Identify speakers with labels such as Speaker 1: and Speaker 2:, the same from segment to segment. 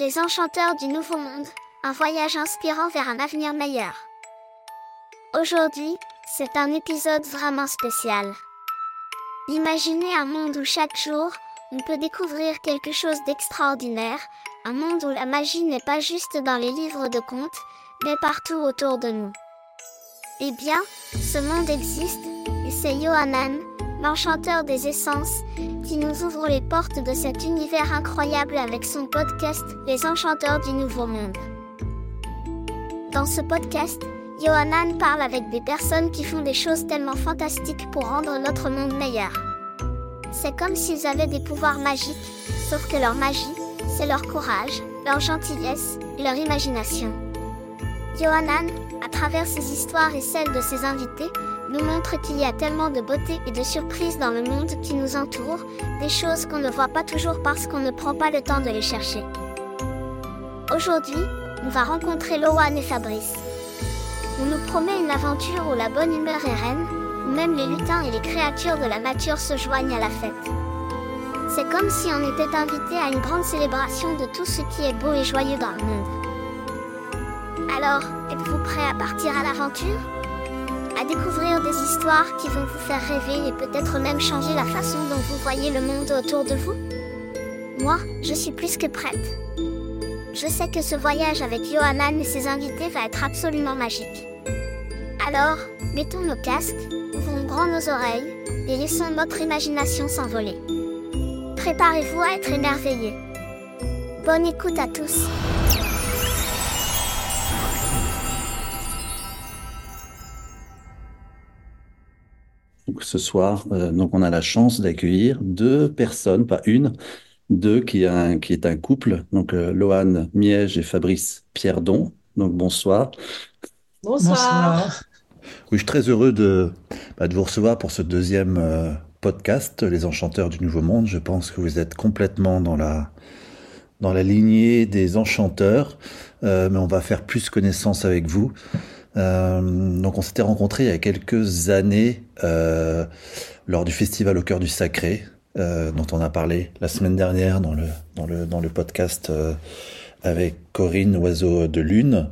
Speaker 1: Les enchanteurs du Nouveau Monde, un voyage inspirant vers un avenir meilleur. Aujourd'hui, c'est un épisode vraiment spécial. Imaginez un monde où chaque jour, on peut découvrir quelque chose d'extraordinaire, un monde où la magie n'est pas juste dans les livres de contes, mais partout autour de nous. Eh bien, ce monde existe, et c'est Yohanan, l'enchanteur des essences, qui nous ouvre les portes de cet univers incroyable avec son podcast Les Enchanteurs du Nouveau Monde. Dans ce podcast, Yohanan parle avec des personnes qui font des choses tellement fantastiques pour rendre notre monde meilleur. C'est comme s'ils avaient des pouvoirs magiques, sauf que leur magie, c'est leur courage, leur gentillesse, leur imagination. Yohanan, à travers ses histoires et celles de ses invités, nous montre qu'il y a tellement de beauté et de surprises dans le monde qui nous entoure, des choses qu'on ne voit pas toujours parce qu'on ne prend pas le temps de les chercher. Aujourd'hui, on va rencontrer Loan et Fabrice. On nous promet une aventure où la bonne humeur est reine, où même les lutins et les créatures de la nature se joignent à la fête. C'est comme si on était invité à une grande célébration de tout ce qui est beau et joyeux dans le monde. Alors, êtes-vous prêts à partir à l'aventure? À découvrir des histoires qui vont vous faire rêver et peut-être même changer la façon dont vous voyez le monde autour de vous Moi, je suis plus que prête. Je sais que ce voyage avec Johanan et ses invités va être absolument magique. Alors, mettons nos casques, ouvrons grand nos oreilles et laissons notre imagination s'envoler. Préparez-vous à être émerveillés. Bonne écoute à tous.
Speaker 2: Ce soir, euh, donc on a la chance d'accueillir deux personnes, pas une, deux qui, a qui est un couple, donc euh, Lohan Miège et Fabrice Pierdon. Donc bonsoir.
Speaker 3: Bonsoir.
Speaker 2: Oui, je suis très heureux de, bah, de vous recevoir pour ce deuxième euh, podcast, Les Enchanteurs du Nouveau Monde. Je pense que vous êtes complètement dans la, dans la lignée des enchanteurs, mais on va faire plus connaissance avec vous. Euh, donc on s'était rencontrés il y a quelques années euh, lors du festival au cœur du sacré, euh, dont on a parlé la semaine dernière dans le, dans le, dans le podcast euh, avec Corinne Oiseau de Lune.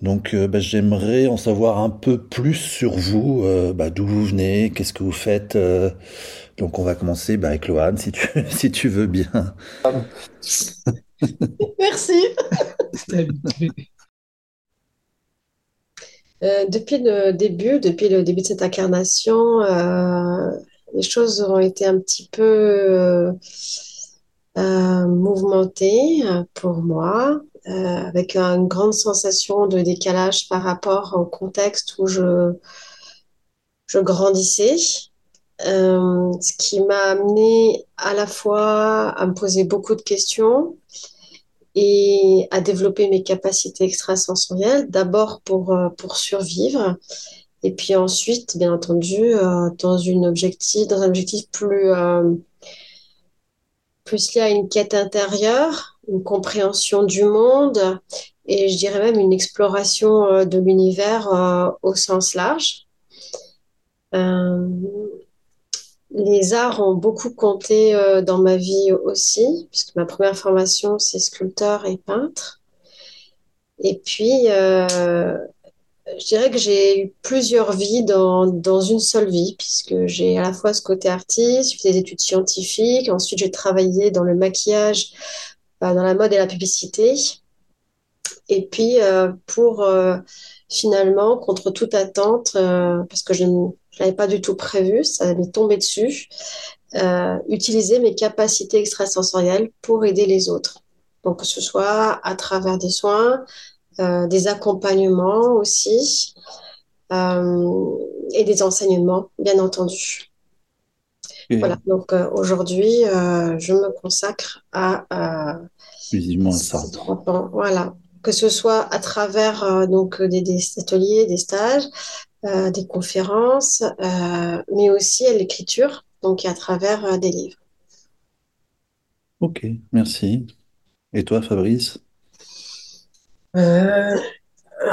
Speaker 2: Donc euh, bah, j'aimerais en savoir un peu plus sur vous, bah, d'où vous venez, qu'est-ce que vous faites. donc on va commencer bah, avec Lohan, si tu, si tu veux bien.
Speaker 3: Merci. Euh, depuis le début, depuis le début de cette incarnation, euh, les choses ont été un petit peu euh, mouvementées pour moi, avec une grande sensation de décalage par rapport au contexte où je, je grandissais. ce qui m'a amené à la fois à me poser beaucoup de questions et à développer mes capacités extrasensorielles, d'abord pour, euh, pour survivre, et puis ensuite, bien entendu, euh, dans, une objectif, dans un objectif plus, euh, plus lié à une quête intérieure, une compréhension du monde, et je dirais même une exploration de l'univers au sens large les arts ont beaucoup compté euh, dans ma vie aussi, puisque ma première formation, c'est sculpteur et peintre. Et puis, euh, je dirais que j'ai eu plusieurs vies dans, une seule vie, puisque j'ai à la fois ce côté artiste, j'ai fait des études scientifiques, ensuite j'ai travaillé dans le maquillage, euh, dans la mode et la publicité. Et puis, pour finalement, contre toute attente, parce que je ne je l'avais pas du tout prévu, ça m'est tombé dessus. Euh, utiliser mes capacités extrasensorielles pour aider les autres. Donc, que ce soit à travers des soins, euh, des accompagnements aussi, euh, et des enseignements, bien entendu. Voilà, donc aujourd'hui, je me consacre à.
Speaker 2: Exclusivement à ça.
Speaker 3: Voilà, que ce soit à travers donc des, des, ateliers, des stages, euh, des conférences, euh, mais aussi à l'écriture, donc à travers euh, des livres.
Speaker 2: Ok, merci. Et toi, Fabrice?
Speaker 4: Alors,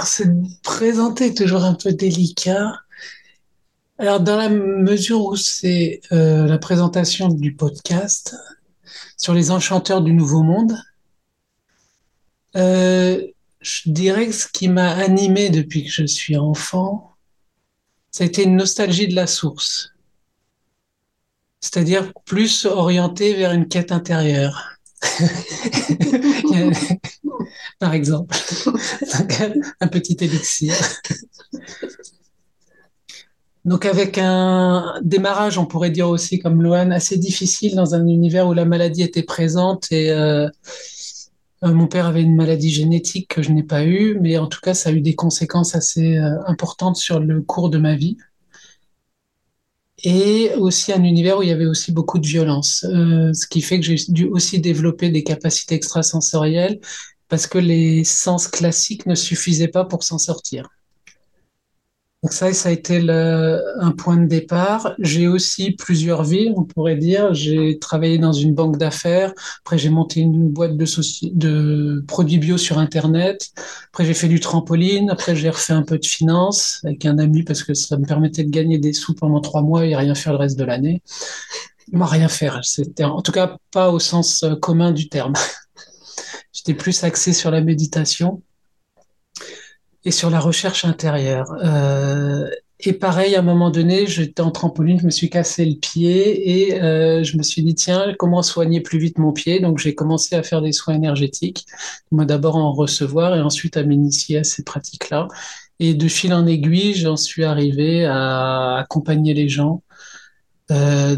Speaker 4: c'est présenter toujours un peu délicat. Alors, dans la mesure où c'est la présentation du podcast sur les enchanteurs du Nouveau Monde, Euh, je dirais que ce qui m'a animé depuis que je suis enfant, ça a été une nostalgie de la source. C'est-à-dire plus orienté vers une quête intérieure. Par exemple, un petit élixir. Donc avec un démarrage, on pourrait dire aussi comme Lohan, assez difficile dans un univers où la maladie était présente et euh, euh, mon père avait une maladie génétique que je n'ai pas eue, mais en tout cas ça a eu des conséquences assez euh, importantes sur le cours de ma vie. Et aussi un univers où il y avait aussi beaucoup de violence, ce qui fait que j'ai dû aussi développer des capacités extrasensorielles parce que les sens classiques ne suffisaient pas pour s'en sortir. Donc ça, ça a été un point de départ. J'ai aussi plusieurs vies, on pourrait dire. J'ai travaillé dans une banque d'affaires. Après, j'ai monté une boîte de, produits bio sur Internet. Après, j'ai fait du trampoline. Après, j'ai refait un peu de finance avec un ami parce que ça me permettait de gagner des sous pendant trois mois et rien faire le reste de l'année. Moi, rien faire. C'était en tout cas pas au sens commun du terme. J'étais plus axé sur la méditation et sur la recherche intérieure. Euh, et pareil, à un moment donné, j'étais en trampoline, je me suis cassé le pied et euh, je me suis dit, tiens, comment soigner plus vite mon pied? Donc j'ai commencé à faire des soins énergétiques, moi d'abord en recevoir et ensuite à m'initier à ces pratiques-là. Et de fil en aiguille, j'en suis arrivé à accompagner les gens. Euh,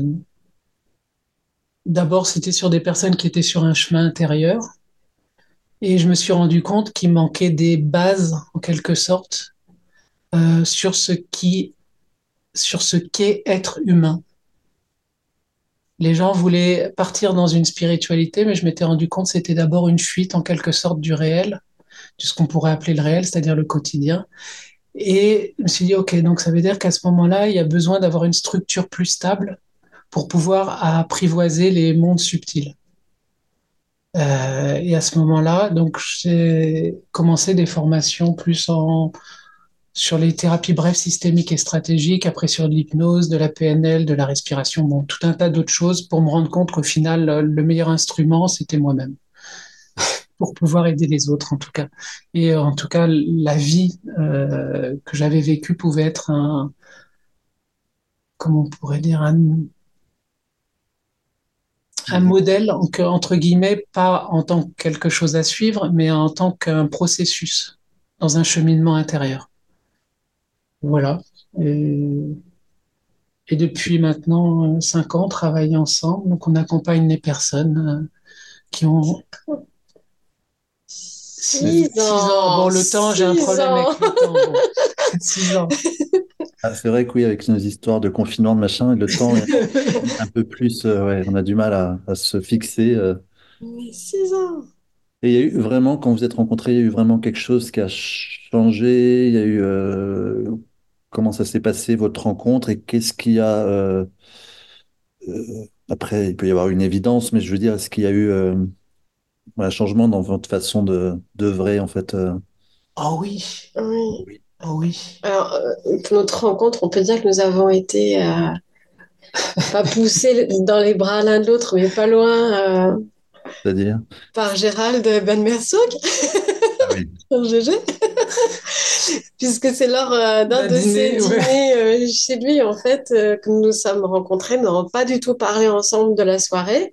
Speaker 4: d'abord, c'était sur des personnes qui étaient sur un chemin intérieur, et je me suis rendu compte qu'il manquait des bases, en quelque sorte, euh, sur ce qui, sur ce qu'est être humain. Les gens voulaient partir dans une spiritualité, mais je m'étais rendu compte que c'était d'abord une fuite, en quelque sorte, du réel, de ce qu'on pourrait appeler le réel, c'est-à-dire le quotidien. Et je me suis dit, OK, donc ça veut dire qu'à ce moment-là, il y a besoin d'avoir une structure plus stable pour pouvoir apprivoiser les mondes subtils. Euh, et à ce moment-là, donc j'ai commencé des formations plus en sur les thérapies brèves systémiques et stratégiques, après sur de l'hypnose, de la PNL, de la respiration, bon, tout un tas d'autres choses pour me rendre compte qu'au final, le meilleur instrument, c'était moi-même. pour pouvoir aider les autres, en tout cas. Et en tout cas, la vie euh, que j'avais vécue pouvait être un, comment on pourrait dire, un, un modèle, entre guillemets, pas en tant que quelque chose à suivre, mais en tant qu'un processus dans un cheminement intérieur. Voilà. Et, depuis maintenant euh, cinq ans, on travaille ensemble. Donc, on accompagne les personnes euh, qui ont
Speaker 3: six, ans.
Speaker 4: Bon, le temps, j'ai un problème avec le temps. six ans.
Speaker 2: Ah, c'est vrai que oui, avec nos histoires de confinement, de machin, le temps est un peu plus. Euh, ouais, on a du mal à, se fixer. Euh.
Speaker 3: six ans.
Speaker 2: Et il y a eu vraiment, quand vous êtes rencontrés, il y a eu vraiment quelque chose qui a changé? Il y a eu. Euh, comment ça s'est passé, votre rencontre, et qu'est-ce qu'il y a. après, il peut y avoir une évidence, mais je veux dire, est-ce qu'il y a eu un changement dans votre façon de d'œuvrer, en fait
Speaker 4: Oh oui.
Speaker 3: Oui.
Speaker 4: Oh oui.
Speaker 3: Alors, euh, pour notre rencontre, on peut dire que nous avons été euh, pas poussés dans les bras l'un de l'autre, mais pas loin.
Speaker 2: Euh, C'est-à-dire?
Speaker 3: Par Gérald Ben Mersouk. Ah oui. GG. Puisque c'est lors d'un de ces dîners chez lui, en fait, que nous nous sommes rencontrés. Nous n'avons pas du tout parlé ensemble de la soirée.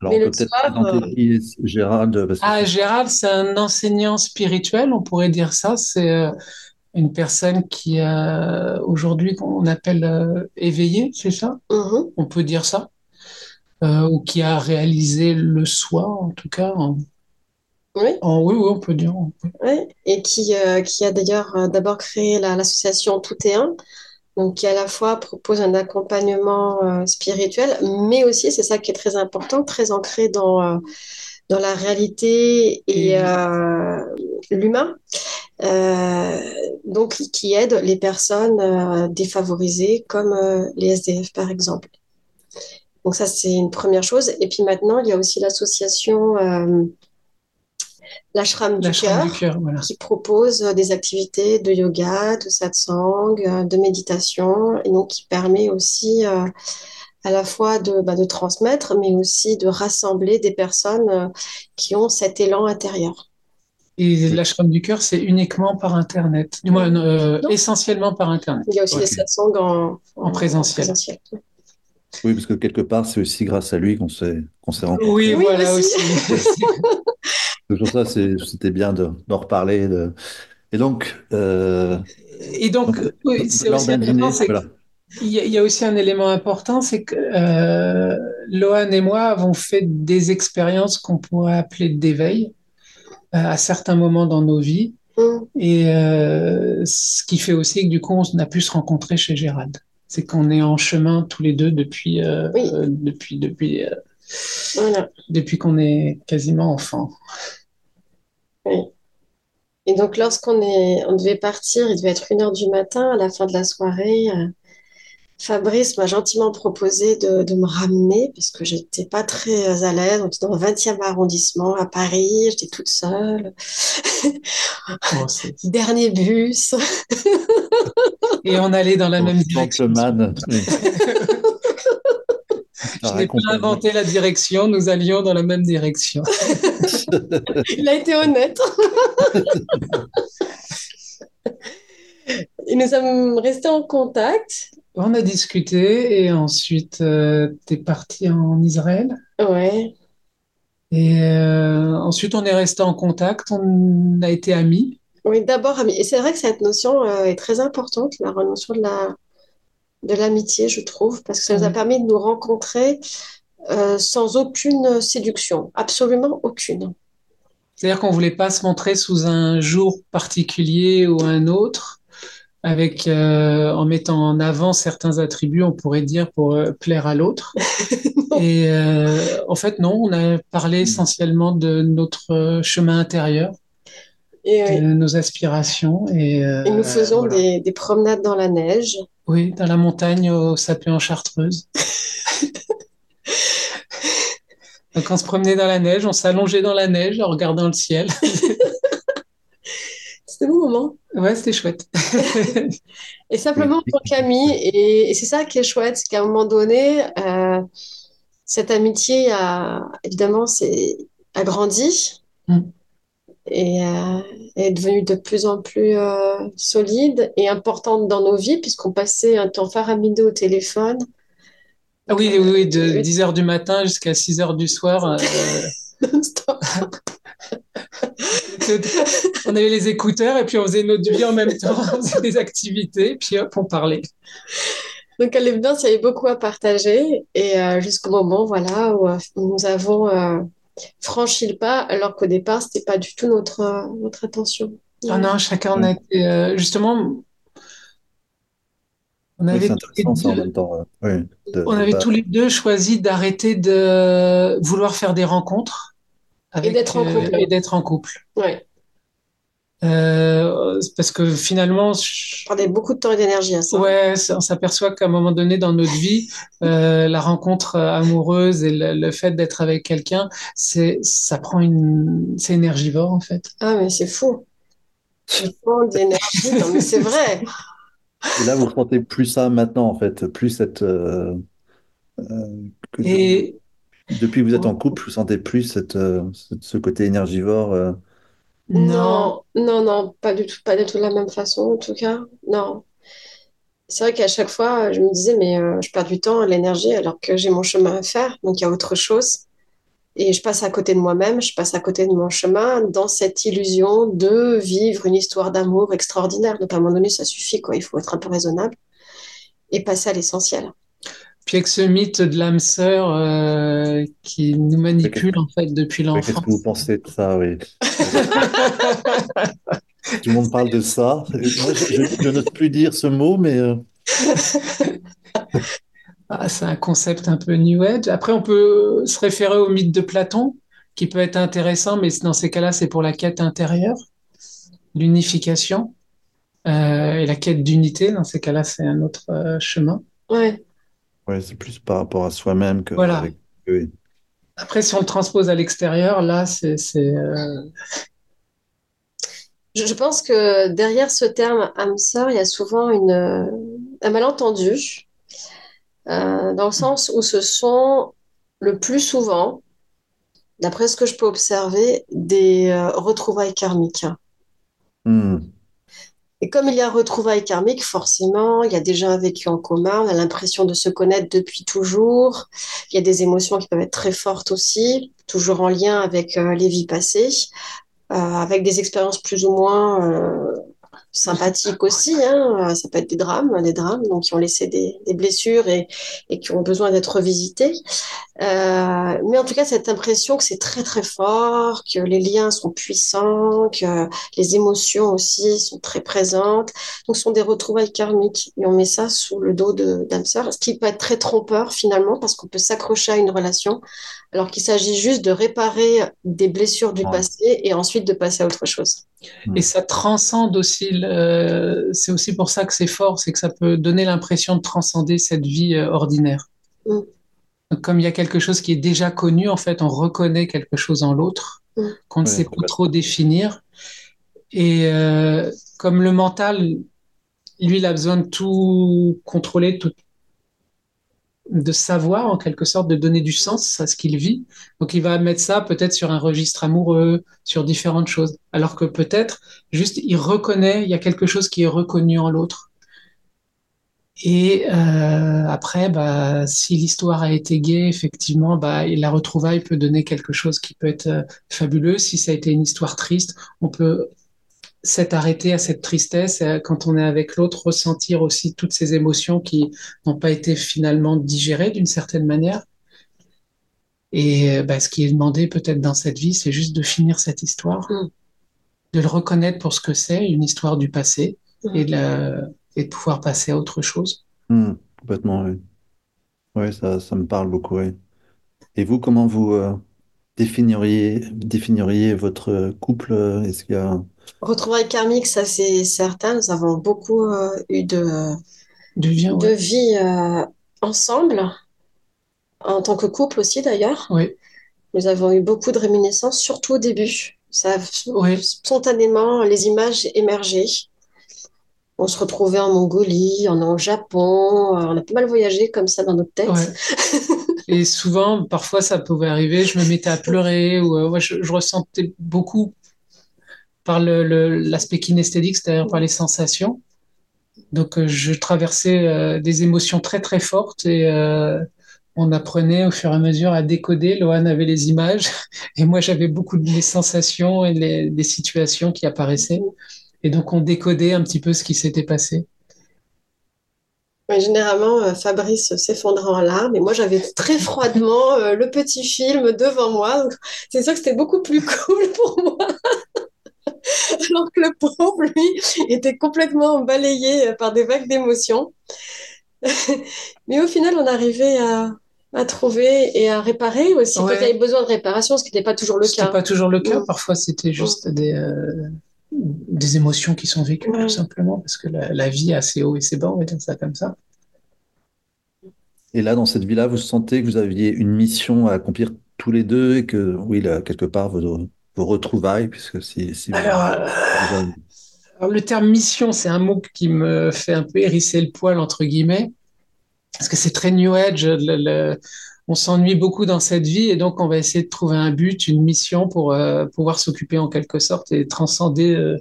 Speaker 2: Alors, mais on peut peut-être qui est Gérald
Speaker 4: Ah, Gérald, c'est un enseignant spirituel, on pourrait dire ça. C'est une personne qui a aujourd'hui qu'on appelle euh, éveillée, c'est ça?
Speaker 3: Mm-hmm.
Speaker 4: On peut dire ça? Euh, Ou qui a réalisé le soi, en tout cas.
Speaker 3: Oui.
Speaker 4: oui, oui, on peut dire.
Speaker 3: Oui. Et qui, euh, qui a d'ailleurs d'abord créé l'association Tout est un, donc qui à la fois propose un accompagnement spirituel, mais aussi, c'est ça qui est très important, très ancré dans dans la réalité et euh, l'humain, euh, donc qui aide les personnes euh, défavorisées comme les SDF par exemple. Donc ça c'est une première chose. Et puis maintenant il y a aussi l'association l'ashram du cœur qui propose des activités de yoga, de satsang, de méditation et donc qui permet aussi à la fois de, bah, de transmettre, mais aussi de rassembler des personnes euh, qui ont cet élan intérieur.
Speaker 4: Et l'ashram du cœur, c'est uniquement par Internet. Du moins, euh, essentiellement par Internet.
Speaker 3: Il y a aussi les satsangs en,
Speaker 4: en, présentiel.
Speaker 2: Oui, parce que quelque part, c'est aussi grâce à lui qu'on s'est qu'on s'est rencontrés.
Speaker 4: Oui, voilà aussi.
Speaker 2: Pour ça, c'était bien d'en reparler. De... Et donc. Euh...
Speaker 4: Et donc, oui, c'est aussi dîner, voilà. Il y, a aussi un élément important, c'est que euh, Lohan et moi avons fait des expériences qu'on pourrait appeler d'éveil euh, à certains moments dans nos vies. Mm. Et euh, ce qui fait aussi que du coup, on a pu se rencontrer chez Gérald. C'est qu'on est en chemin tous les deux depuis, euh, depuis, depuis, depuis qu'on est quasiment enfant.
Speaker 3: Oui. Et donc, lorsqu'on est, on devait partir, il devait être une heure du matin à la fin de la soirée. Fabrice m'a gentiment proposé de, me ramener parce que j'étais pas très à l'aise. On était dans le 20e arrondissement à Paris, j'étais toute seule. Oh, Dernier bus.
Speaker 4: Et on allait dans la même direction. Je n'ai pas inventé la direction, nous allions dans la même direction.
Speaker 3: Il a été honnête. Et nous sommes restés en contact
Speaker 4: on a discuté et ensuite euh, tu es parti en Israël.
Speaker 3: Ouais.
Speaker 4: Et euh, ensuite on est resté en contact, on a été amis.
Speaker 3: Oui, d'abord amis. Et c'est vrai que cette notion euh, est très importante, la notion de la de l'amitié, je trouve, parce que ça nous a permis de nous rencontrer sans aucune séduction, absolument aucune.
Speaker 4: C'est-à-dire qu'on voulait pas se montrer sous un jour particulier ou un autre avec euh, en mettant en avant certains attributs, on pourrait dire pour euh, plaire à l'autre. et euh, en fait, non, on a parlé essentiellement de notre chemin intérieur, et de nos aspirations. Et,
Speaker 3: et nous faisons des, des, promenades dans la neige.
Speaker 4: Oui, dans la montagne au sapé en Chartreuse. Donc on se promenait dans la neige, on s'allongeait dans la neige en regardant le ciel.
Speaker 3: C'était bon moment.
Speaker 4: Ouais, c'était chouette.
Speaker 3: et simplement pour Camille, et, c'est ça qui est chouette, c'est qu'à un moment donné, euh, cette amitié a évidemment c'est, a grandi mm. et euh, est devenue de plus en plus euh, solide et importante dans nos vies, puisqu'on passait un temps faramineux au téléphone.
Speaker 4: Ah oui, oui, oui, de 10h du matin jusqu'à 6h du soir. on avait les écouteurs et puis on faisait notre vie en même temps, on faisait des activités, puis hop, on parlait.
Speaker 3: Donc à l'évidence, il y avait beaucoup à partager et euh, jusqu'au moment voilà, où euh, nous avons euh, franchi le pas, alors qu'au départ, ce n'était pas du tout notre, notre intention.
Speaker 4: Ah non, chacun a été justement. On avait, on avait tous les deux choisi d'arrêter de vouloir faire des rencontres
Speaker 3: et d'être en couple.
Speaker 4: et d'être en couple.
Speaker 3: Ouais.
Speaker 4: Euh, parce que finalement,
Speaker 3: je perdais beaucoup de temps et d'énergie à ça.
Speaker 4: Ouais, on s'aperçoit qu'à un moment donné dans notre vie, euh, la rencontre amoureuse et le, fait d'être avec quelqu'un, c'est ça prend une, c'est énergivore en fait.
Speaker 3: Ah mais c'est fou. C'est d'énergie, non mais c'est vrai.
Speaker 2: Et là, vous sentez plus ça maintenant en fait, plus cette. Euh,
Speaker 4: et
Speaker 2: depuis que vous êtes en couple, vous sentez plus cette, euh, ce côté énergivore euh
Speaker 3: Non, non, non, pas du tout, pas du tout de la même façon, en tout cas. Non. C'est vrai qu'à chaque fois, je me disais, mais euh, je perds du temps, l'énergie, alors que j'ai mon chemin à faire, donc il y a autre chose. Et je passe à côté de moi-même, je passe à côté de mon chemin dans cette illusion de vivre une histoire d'amour extraordinaire. Donc à un moment donné, ça suffit, quoi. Il faut être un peu raisonnable et passer à l'essentiel.
Speaker 4: Puis avec ce mythe de l'âme sœur euh, qui nous manipule en fait depuis l'enfance.
Speaker 2: Qu'est-ce que vous pensez de ça, oui Tout le monde parle de ça. Je, n'ose plus dire ce mot, mais. Euh,
Speaker 4: ah, c'est un concept un peu New Age. Après, on peut se référer au mythe de Platon, qui peut être intéressant, mais dans ces cas-là, c'est pour la quête intérieure, l'unification euh, et la quête d'unité. Dans ces cas-là, c'est un autre chemin.
Speaker 3: Ouais.
Speaker 2: Ouais, c'est plus par rapport à soi-même que
Speaker 4: voilà. Après, si on le transpose à l'extérieur, là, c'est. Euh,
Speaker 3: je pense que derrière ce terme âme sœur, il y a souvent une, un malentendu, euh, dans le sens où ce sont le plus souvent d'après ce que je peux observer, des euh, retrouvailles karmiques.
Speaker 2: Hmm.
Speaker 3: Et comme il y a retrouvailles karmiques, forcément, il y a déjà un vécu en commun, on a l'impression de se connaître depuis toujours. Il y a des émotions qui peuvent être très fortes aussi, toujours en lien avec euh, les vies passées, euh, avec des expériences plus ou moins euh, sympathiques aussi. Hein. Ça peut être des drames, des drames donc qui ont laissé des, des blessures et, et, qui ont besoin d'être revisités. Euh, mais en tout cas, cette impression que c'est très très fort, que les liens sont puissants, que les émotions aussi sont très présentes. Donc, ce sont des retrouvailles karmiques. Et on met ça sous le dos d'âme sœur, ce qui peut être très trompeur finalement, parce qu'on peut s'accrocher à une relation, alors qu'il s'agit juste de réparer des blessures du ouais. passé et ensuite de passer à autre chose.
Speaker 4: Et ça transcende aussi, le... c'est aussi pour ça que c'est fort, c'est que ça peut donner l'impression de transcender cette vie euh, ordinaire.
Speaker 3: Mm.
Speaker 4: Comme il y a quelque chose qui est déjà connu, en fait, on reconnaît quelque chose en l'autre
Speaker 3: Mm.
Speaker 4: qu'on ne
Speaker 2: Ouais,
Speaker 4: sait pas trop définir. Et euh, comme le mental, lui, il a besoin de tout contrôler, tout, de savoir en quelque sorte, de donner du sens à ce qu'il vit. Donc il va mettre ça peut-être sur un registre amoureux, sur différentes choses. Alors que peut-être juste il reconnaît, il y a quelque chose qui est reconnu en l'autre. Et euh, après, bah, si l'histoire a été gaie, effectivement, bah, la retrouvaille peut donner quelque chose qui peut être euh, fabuleux. Si ça a été une histoire triste, on peut s'être arrêté à cette tristesse euh, quand on est avec l'autre, ressentir aussi toutes ces émotions qui n'ont pas été finalement digérées d'une certaine manière. Et bah, ce qui est demandé peut-être dans cette vie, c'est juste de finir cette histoire,
Speaker 3: Mm.
Speaker 4: de le reconnaître pour ce que c'est, une histoire du passé,
Speaker 3: Mm.
Speaker 4: et de, la- et de pouvoir passer à autre chose.
Speaker 2: Hmm, complètement, oui. Oui, ça, ça me parle beaucoup, oui. Et vous, comment vous euh, définiriez, définiriez votre couple? euh, Est-ce qu'il y a...
Speaker 3: Retrouvailles karmiques, ça c'est certain. Nous avons beaucoup euh, eu de,
Speaker 4: De vie,
Speaker 3: de
Speaker 4: ouais.
Speaker 3: vie euh, ensemble, en tant que couple aussi d'ailleurs.
Speaker 4: Oui,
Speaker 3: Nous avons eu beaucoup de réminiscences, surtout au début. Ça,
Speaker 4: oui,
Speaker 3: spontanément, les images émergeaient. On se retrouvait en Mongolie, on est au Japon, euh, on a pas mal voyagé comme ça dans notre tête.
Speaker 4: ouais. Et souvent, parfois, ça pouvait arriver, je me mettais à pleurer, ou euh, ouais, je, je ressentais beaucoup par l'aspect kinesthésique, c'est-à-dire par les sensations. Donc, euh, je traversais euh, des émotions très, très fortes et euh, on apprenait au fur et à mesure à décoder. Lohan avait les images et moi, j'avais beaucoup de les sensations et des situations qui apparaissaient. Et donc, on décodait un petit peu ce qui s'était passé.
Speaker 3: Généralement, Fabrice s'effondrait en larmes et moi, j'avais très froidement le petit film devant moi. C'est sûr que c'était beaucoup plus cool pour moi. Alors que le pauvre, lui, était complètement balayé euh, par des vagues d'émotions. Mais au final, on arrivait à, à trouver et à réparer aussi quand
Speaker 4: Ouais.
Speaker 3: il y avait besoin de réparation, ce qui n'était pas toujours le cas.
Speaker 4: pas toujours le cas. Parfois, c'était juste des, euh, des émotions qui sont vécues,
Speaker 3: Ouais.
Speaker 4: tout simplement, parce que la, la vie a ses hauts et ses bas, on va dire ça comme ça.
Speaker 2: Et là, dans cette vie-là, vous sentez que vous aviez une mission à accomplir tous les deux et que, oui, là, quelque part, vos, vos retrouvailles, puisque si, si vous,
Speaker 4: Alors, euh,
Speaker 2: vous avez-
Speaker 4: alors, le terme mission, c'est un mot qui me fait un peu hérisser le poil, entre guillemets, parce que c'est très New Age. le- le- on s'ennuie beaucoup dans cette vie et donc on va essayer de trouver un but, une mission pour euh, pouvoir s'occuper en quelque sorte et transcender euh,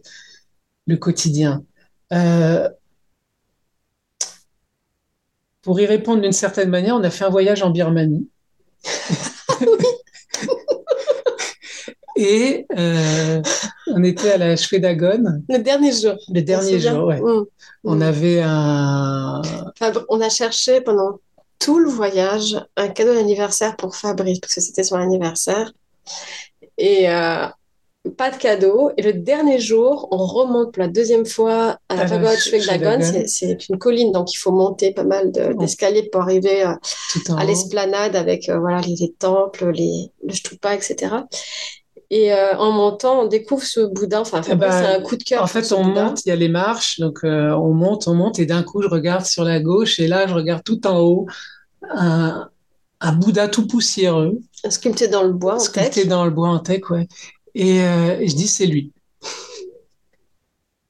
Speaker 4: le quotidien. Euh, pour y répondre d'une certaine manière, on a fait un voyage en Birmanie. Et euh, on était à la Shwedagon,
Speaker 3: Le dernier jour.
Speaker 4: le dernier jour, ouais.
Speaker 3: Mm.
Speaker 4: On
Speaker 3: Mm.
Speaker 4: avait un,
Speaker 3: Fab- on a cherché pendant tout le voyage un cadeau d'anniversaire pour Fabrice, parce que c'était son anniversaire. Et euh, pas de cadeau. Et le dernier jour, on remonte pour la deuxième fois à la pagode. C'est une colline, donc il faut monter pas mal de-
Speaker 4: Oh.
Speaker 3: d'escaliers pour arriver euh, à l'esplanade avec euh, voilà, les, les temples, les, le stupa, etc. Et euh, en montant, on découvre ce Bouddha. Enfin, Fabrice
Speaker 4: ben,
Speaker 3: a un coup de cœur
Speaker 4: En fait, on monte, il y a les marches, donc euh, on monte, on monte, et d'un coup, je regarde sur la gauche, et là, je regarde tout en haut un, un Bouddha tout poussiéreux,
Speaker 3: Sculpté dans le bois, en
Speaker 4: sculpté
Speaker 3: teck.
Speaker 4: dans le bois en teck, ouais. Et, euh, et je dis, c'est lui.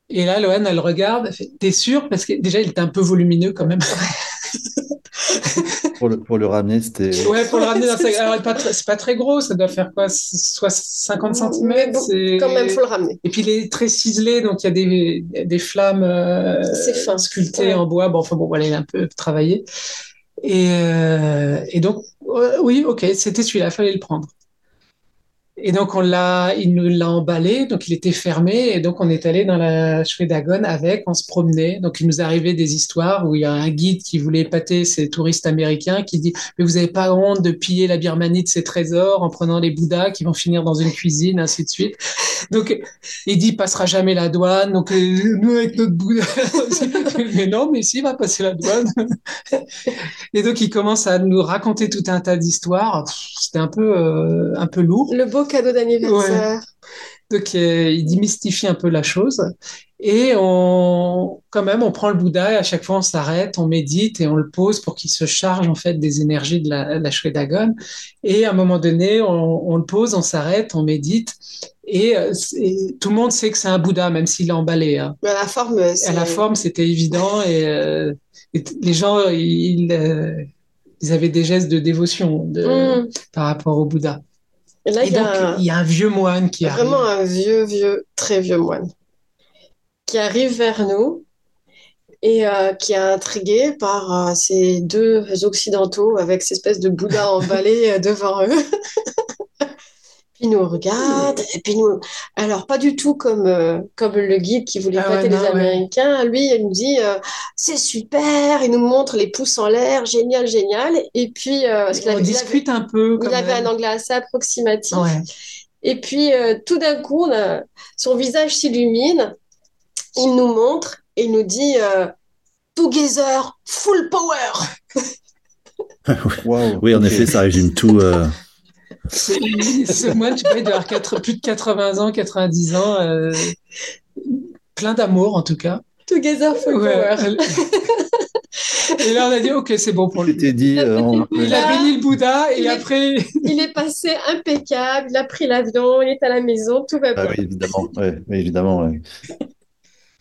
Speaker 4: Et là, Loane, elle regarde, elle fait, t'es sûr? Parce que déjà, il était un peu volumineux quand même.
Speaker 2: pour, le, pour le ramener, c'était.
Speaker 4: Ouais, pour le ramener dans sa... Alors, pas c'est pas très gros, ça doit faire quoi Soit 50 cm
Speaker 3: bon, Quand même, faut le ramener.
Speaker 4: Et puis, il est très ciselé, donc il y a des, des flammes euh,
Speaker 3: fin.
Speaker 4: sculptées ouais. en bois. Bon, enfin bon, voilà, il est un peu travaillé. Et, euh, et donc, euh, oui, ok, c'était celui-là, il fallait le prendre. Et donc on l'a, il nous l'a emballé, donc il était fermé, et donc on est allé dans la Schwedagone avec, on se promenait. Donc il nous arrivait des histoires où il y a un guide qui voulait épater ces touristes américains qui dit mais vous n'avez pas honte de piller la Birmanie de ses trésors en prenant les Bouddhas qui vont finir dans une cuisine, ainsi de suite. Donc il dit il passera jamais la douane, donc euh, nous avec notre Bouddha, mais non, mais si il va passer la douane. et donc il commence à nous raconter tout un tas d'histoires. C'était un peu euh, un peu lourd.
Speaker 3: Cadeau d'anniversaire.
Speaker 4: Ouais. Donc, euh, il démystifie un peu la chose. Et on, quand même, on prend le Bouddha et à chaque fois, on s'arrête, on médite et on le pose pour qu'il se charge, en fait, des énergies de la, la Shwedagon. Et à un moment donné, on, on le pose, on s'arrête, on médite. Et, et, tout le monde sait que c'est un Bouddha, même s'il est emballé. Hein.
Speaker 3: Mais à la forme,
Speaker 4: à la forme, c'était évident. Et, euh, et, les gens, ils, euh, ils, avaient des gestes de dévotion de, mm. par rapport au Bouddha.
Speaker 3: Et là,
Speaker 4: Et
Speaker 3: il,
Speaker 4: donc,
Speaker 3: y a
Speaker 4: il y a un vieux moine qui arrive.
Speaker 3: vraiment un vieux, vieux, très vieux moine qui arrive vers nous et euh, qui est intrigué par euh, ces deux occidentaux avec cette espèce de Bouddha emballé euh, devant eux. il nous regarde et puis nous alors pas du tout comme euh, comme le guide qui voulait
Speaker 4: Ah ouais,
Speaker 3: les
Speaker 4: non, ouais.
Speaker 3: Américains lui il nous dit euh, c'est super il nous montre les pouces en l'air génial génial et puis euh, parce
Speaker 4: On
Speaker 3: avait, il avait-
Speaker 4: discute un peu.
Speaker 3: il
Speaker 4: quand
Speaker 3: avait
Speaker 4: même.
Speaker 3: un anglais assez approximatif
Speaker 4: Ouais.
Speaker 3: et puis euh, tout d'un coup a- son visage s'illumine il nous montre et il nous dit euh, together full power
Speaker 2: Waouh. Oui, en effet, ça résume tout. euh,
Speaker 4: Ce moine, tu vois, il doit avoir quatre- plus de 80 ans, 90 ans. euh, plein d'amour, en tout cas.
Speaker 3: together full
Speaker 4: Ouais.
Speaker 3: power
Speaker 4: Et là, on a dit, OK, c'est bon pour
Speaker 2: Je
Speaker 4: lui.
Speaker 2: dit. euh, on-
Speaker 4: Il a béni le Bouddha et
Speaker 3: Il est-
Speaker 4: après,
Speaker 3: il est passé impeccable il a pris l'avion il est à la maison tout va bien
Speaker 2: Ah oui, évidemment. Ouais, oui, évidemment. ouais.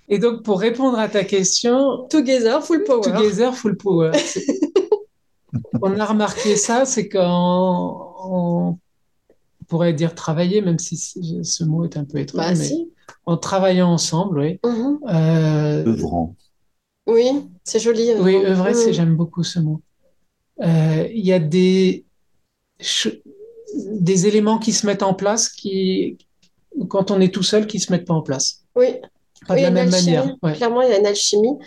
Speaker 4: Et donc, pour répondre à ta question,
Speaker 3: together full power
Speaker 4: Together Full Power. On a remarqué ça, c'est quand on pourrait dire travailler, même si ce mot est un peu étrange,
Speaker 3: bah
Speaker 4: mais
Speaker 3: si
Speaker 4: en travaillant ensemble, oui.
Speaker 3: Mhm.
Speaker 4: Euh,
Speaker 2: Œuvrant.
Speaker 3: oui c'est joli
Speaker 4: oui, œuvrer, c'est, j'aime beaucoup ce mot. Euh, Il y a des, ch- des éléments qui se mettent en place qui, quand on est tout seul, qui se mettent pas en place.
Speaker 3: oui
Speaker 4: Pas
Speaker 3: Oui,
Speaker 4: de la même
Speaker 3: alchimie.
Speaker 4: manière. ouais.
Speaker 3: Clairement, il y a une alchimie.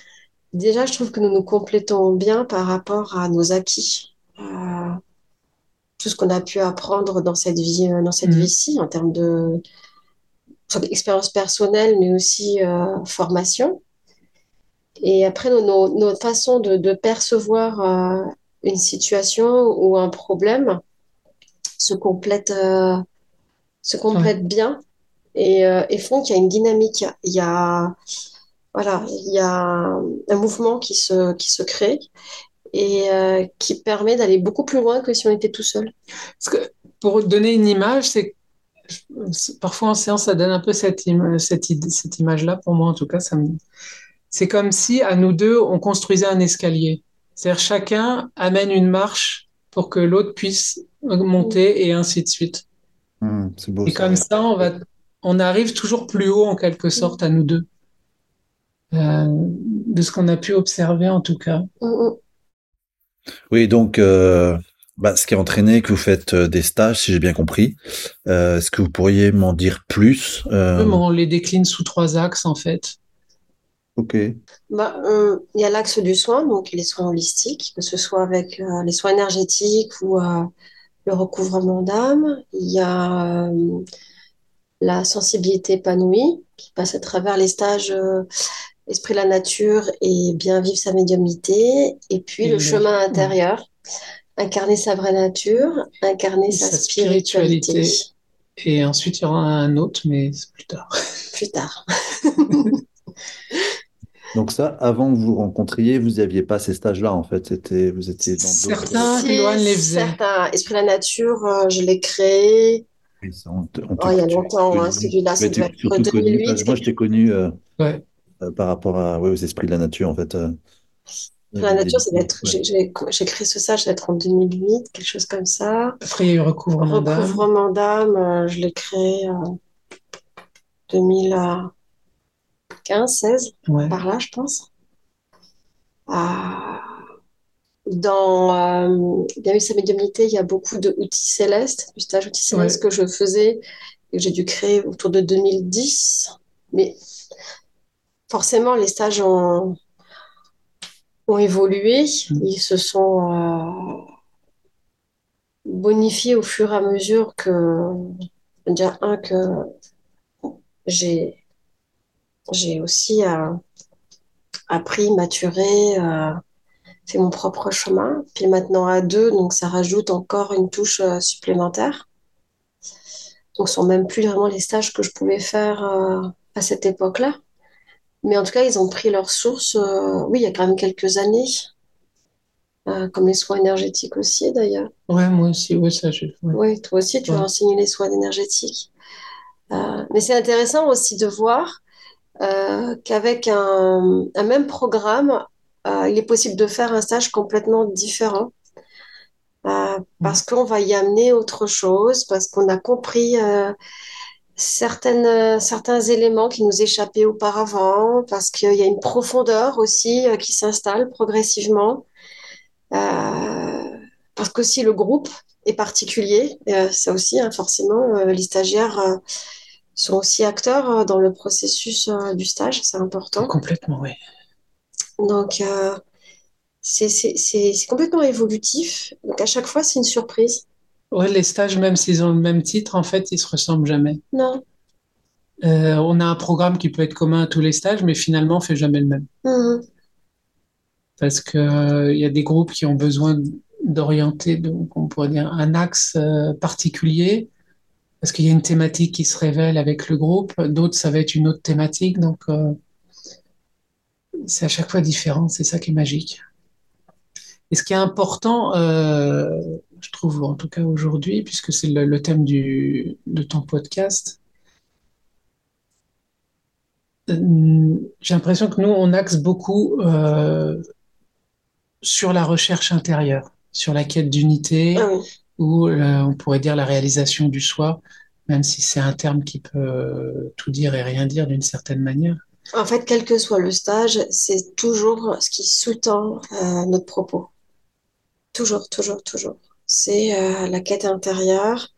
Speaker 3: Déjà, je trouve que nous nous complétons bien par rapport à nos acquis. Euh, tout ce qu'on a pu apprendre dans cette vie, euh, dans cette
Speaker 4: Mhm.
Speaker 3: vie-ci, en termes de soit d'expérience personnelle, mais aussi euh, formation. Et après, nos, nos, façons de, de percevoir euh, une situation ou un problème se complètent, se complètent bien et, et font qu'il y a une dynamique. Il y a, voilà, il y a un mouvement qui se, qui se crée et euh, qui permet d'aller beaucoup plus loin que si on était tout seul.
Speaker 4: Parce que pour donner une image, c'est parfois en séance, ça donne un peu cette, im- cette, id- cette image-là, pour moi en tout cas. Me... C'est comme si à nous deux, on construisait un escalier. C'est-à-dire chacun amène une marche pour que l'autre puisse monter et ainsi de suite.
Speaker 2: Beau.
Speaker 4: Et
Speaker 2: ça.
Speaker 4: comme ça, on va, on arrive toujours plus haut en quelque sorte à nous deux. Euh, de ce qu'on a pu observer en tout cas.
Speaker 3: Mm, mm.
Speaker 2: Oui, donc, euh, bah, ce qui a entraîné que vous faites euh, des stages, si j'ai bien compris. Euh, Est-ce que vous pourriez m'en dire plus euh,
Speaker 4: On les décline sous trois axes en fait.
Speaker 2: Ok.
Speaker 3: Bah, il y a l'axe du soin, donc les soins holistiques, que ce soit avec euh, les soins énergétiques ou euh, le recouvrement d'âme. Il y a euh, la sensibilité épanouie, qui passe à travers les stages euh, Esprit de la nature et bien vivre sa médiumnité. Et puis
Speaker 4: Et
Speaker 3: le chemin intérieur, incarner sa vraie nature, incarner sa
Speaker 4: sa
Speaker 3: spiritualité.
Speaker 4: spiritualité. Et ensuite, il y aura un autre, mais c'est plus tard.
Speaker 3: Plus tard.
Speaker 2: Donc ça, avant que vous vous rencontriez, vous n'aviez pas ces stages-là, en fait. C'était, vous étiez dans d'autres...
Speaker 4: Certains,
Speaker 3: Si,
Speaker 4: Loane les faisait.
Speaker 3: certains. Esprit de la nature, euh, je l'ai créé.
Speaker 2: Oui, ça, on te- on te-
Speaker 3: Oh, il y a longtemps, hein, celui-là,
Speaker 2: connu-
Speaker 3: 2008.
Speaker 2: moi, je t'ai connu euh,
Speaker 4: Ouais.
Speaker 2: Euh, par rapport à, ouais, aux esprits de la nature, en fait. euh.
Speaker 3: La nature, ça doit être. J'ai créé ce stage, ça doit être en 2008, quelque chose comme ça.
Speaker 4: Après, il y a eu recouvrement d'âme.
Speaker 3: Recouvrement d'âme, euh, je l'ai créé en 2015, 16, par là, je pense. Ah, dans euh, bien sa médiumnité, il y a beaucoup d'outils célestes, du stage outils célestes que je faisais et que j'ai dû créer autour de 2010. Mais forcément, les stages ont, ont évolué. Mm. Ils se sont euh, bonifiés au fur et à mesure que, déjà, un, que j'ai j'ai aussi euh, appris, maturé, euh, fait mon propre chemin. Puis maintenant à deux, donc ça rajoute encore une touche supplémentaire. Donc ce sont même plus vraiment les stages que je pouvais faire à cette époque-là. Mais en tout cas, ils ont pris leur source, euh, oui, il y a quand même quelques années, euh, comme les soins énergétiques aussi, d'ailleurs.
Speaker 4: Ouais, moi aussi, oui, ça, je...
Speaker 3: Oui, toi aussi, tu as enseigné les soins énergétiques. Euh, mais c'est intéressant aussi de voir qu'avec un, un, même programme, il est possible de faire un stage complètement différent. parce mm. qu'on va y amener autre chose, parce qu'on a compris certaines, euh, certains éléments qui nous échappaient auparavant, parce qu'il y a une profondeur aussi euh, qui s'installe progressivement, euh, parce qu'aussi le groupe est particulier, ça aussi, hein, forcément, les stagiaires sont aussi acteurs dans le processus du stage, c'est important.
Speaker 4: Complètement, oui.
Speaker 3: Donc, c'est complètement évolutif, donc à chaque fois, c'est une surprise.
Speaker 4: Ouais, les stages, même s'ils ont le même titre, en fait, ils se ressemblent jamais.
Speaker 3: Non.
Speaker 4: Euh, on a un programme qui peut être commun à tous les stages, mais finalement, on fait jamais le même.
Speaker 3: Mhm.
Speaker 4: Parce qu'il euh, y a des groupes qui ont besoin d'orienter, donc on pourrait dire, un axe euh, particulier, parce qu'il y a une thématique qui se révèle avec le groupe. D'autres, ça va être une autre thématique. Donc, c'est à chaque fois différent. C'est ça qui est magique. Et ce qui est important, trouve en tout cas aujourd'hui, puisque c'est le, thème du, de ton podcast. Euh, j'ai l'impression que nous, on axe beaucoup euh, sur la recherche intérieure, sur la quête d'unité, ah ou euh, on pourrait dire la réalisation du soi, même si c'est un terme qui peut tout dire et rien dire d'une certaine manière.
Speaker 3: En fait, quel que soit le stage, c'est toujours ce qui sous-tend notre propos. Toujours, toujours, toujours c'est euh, la quête intérieure,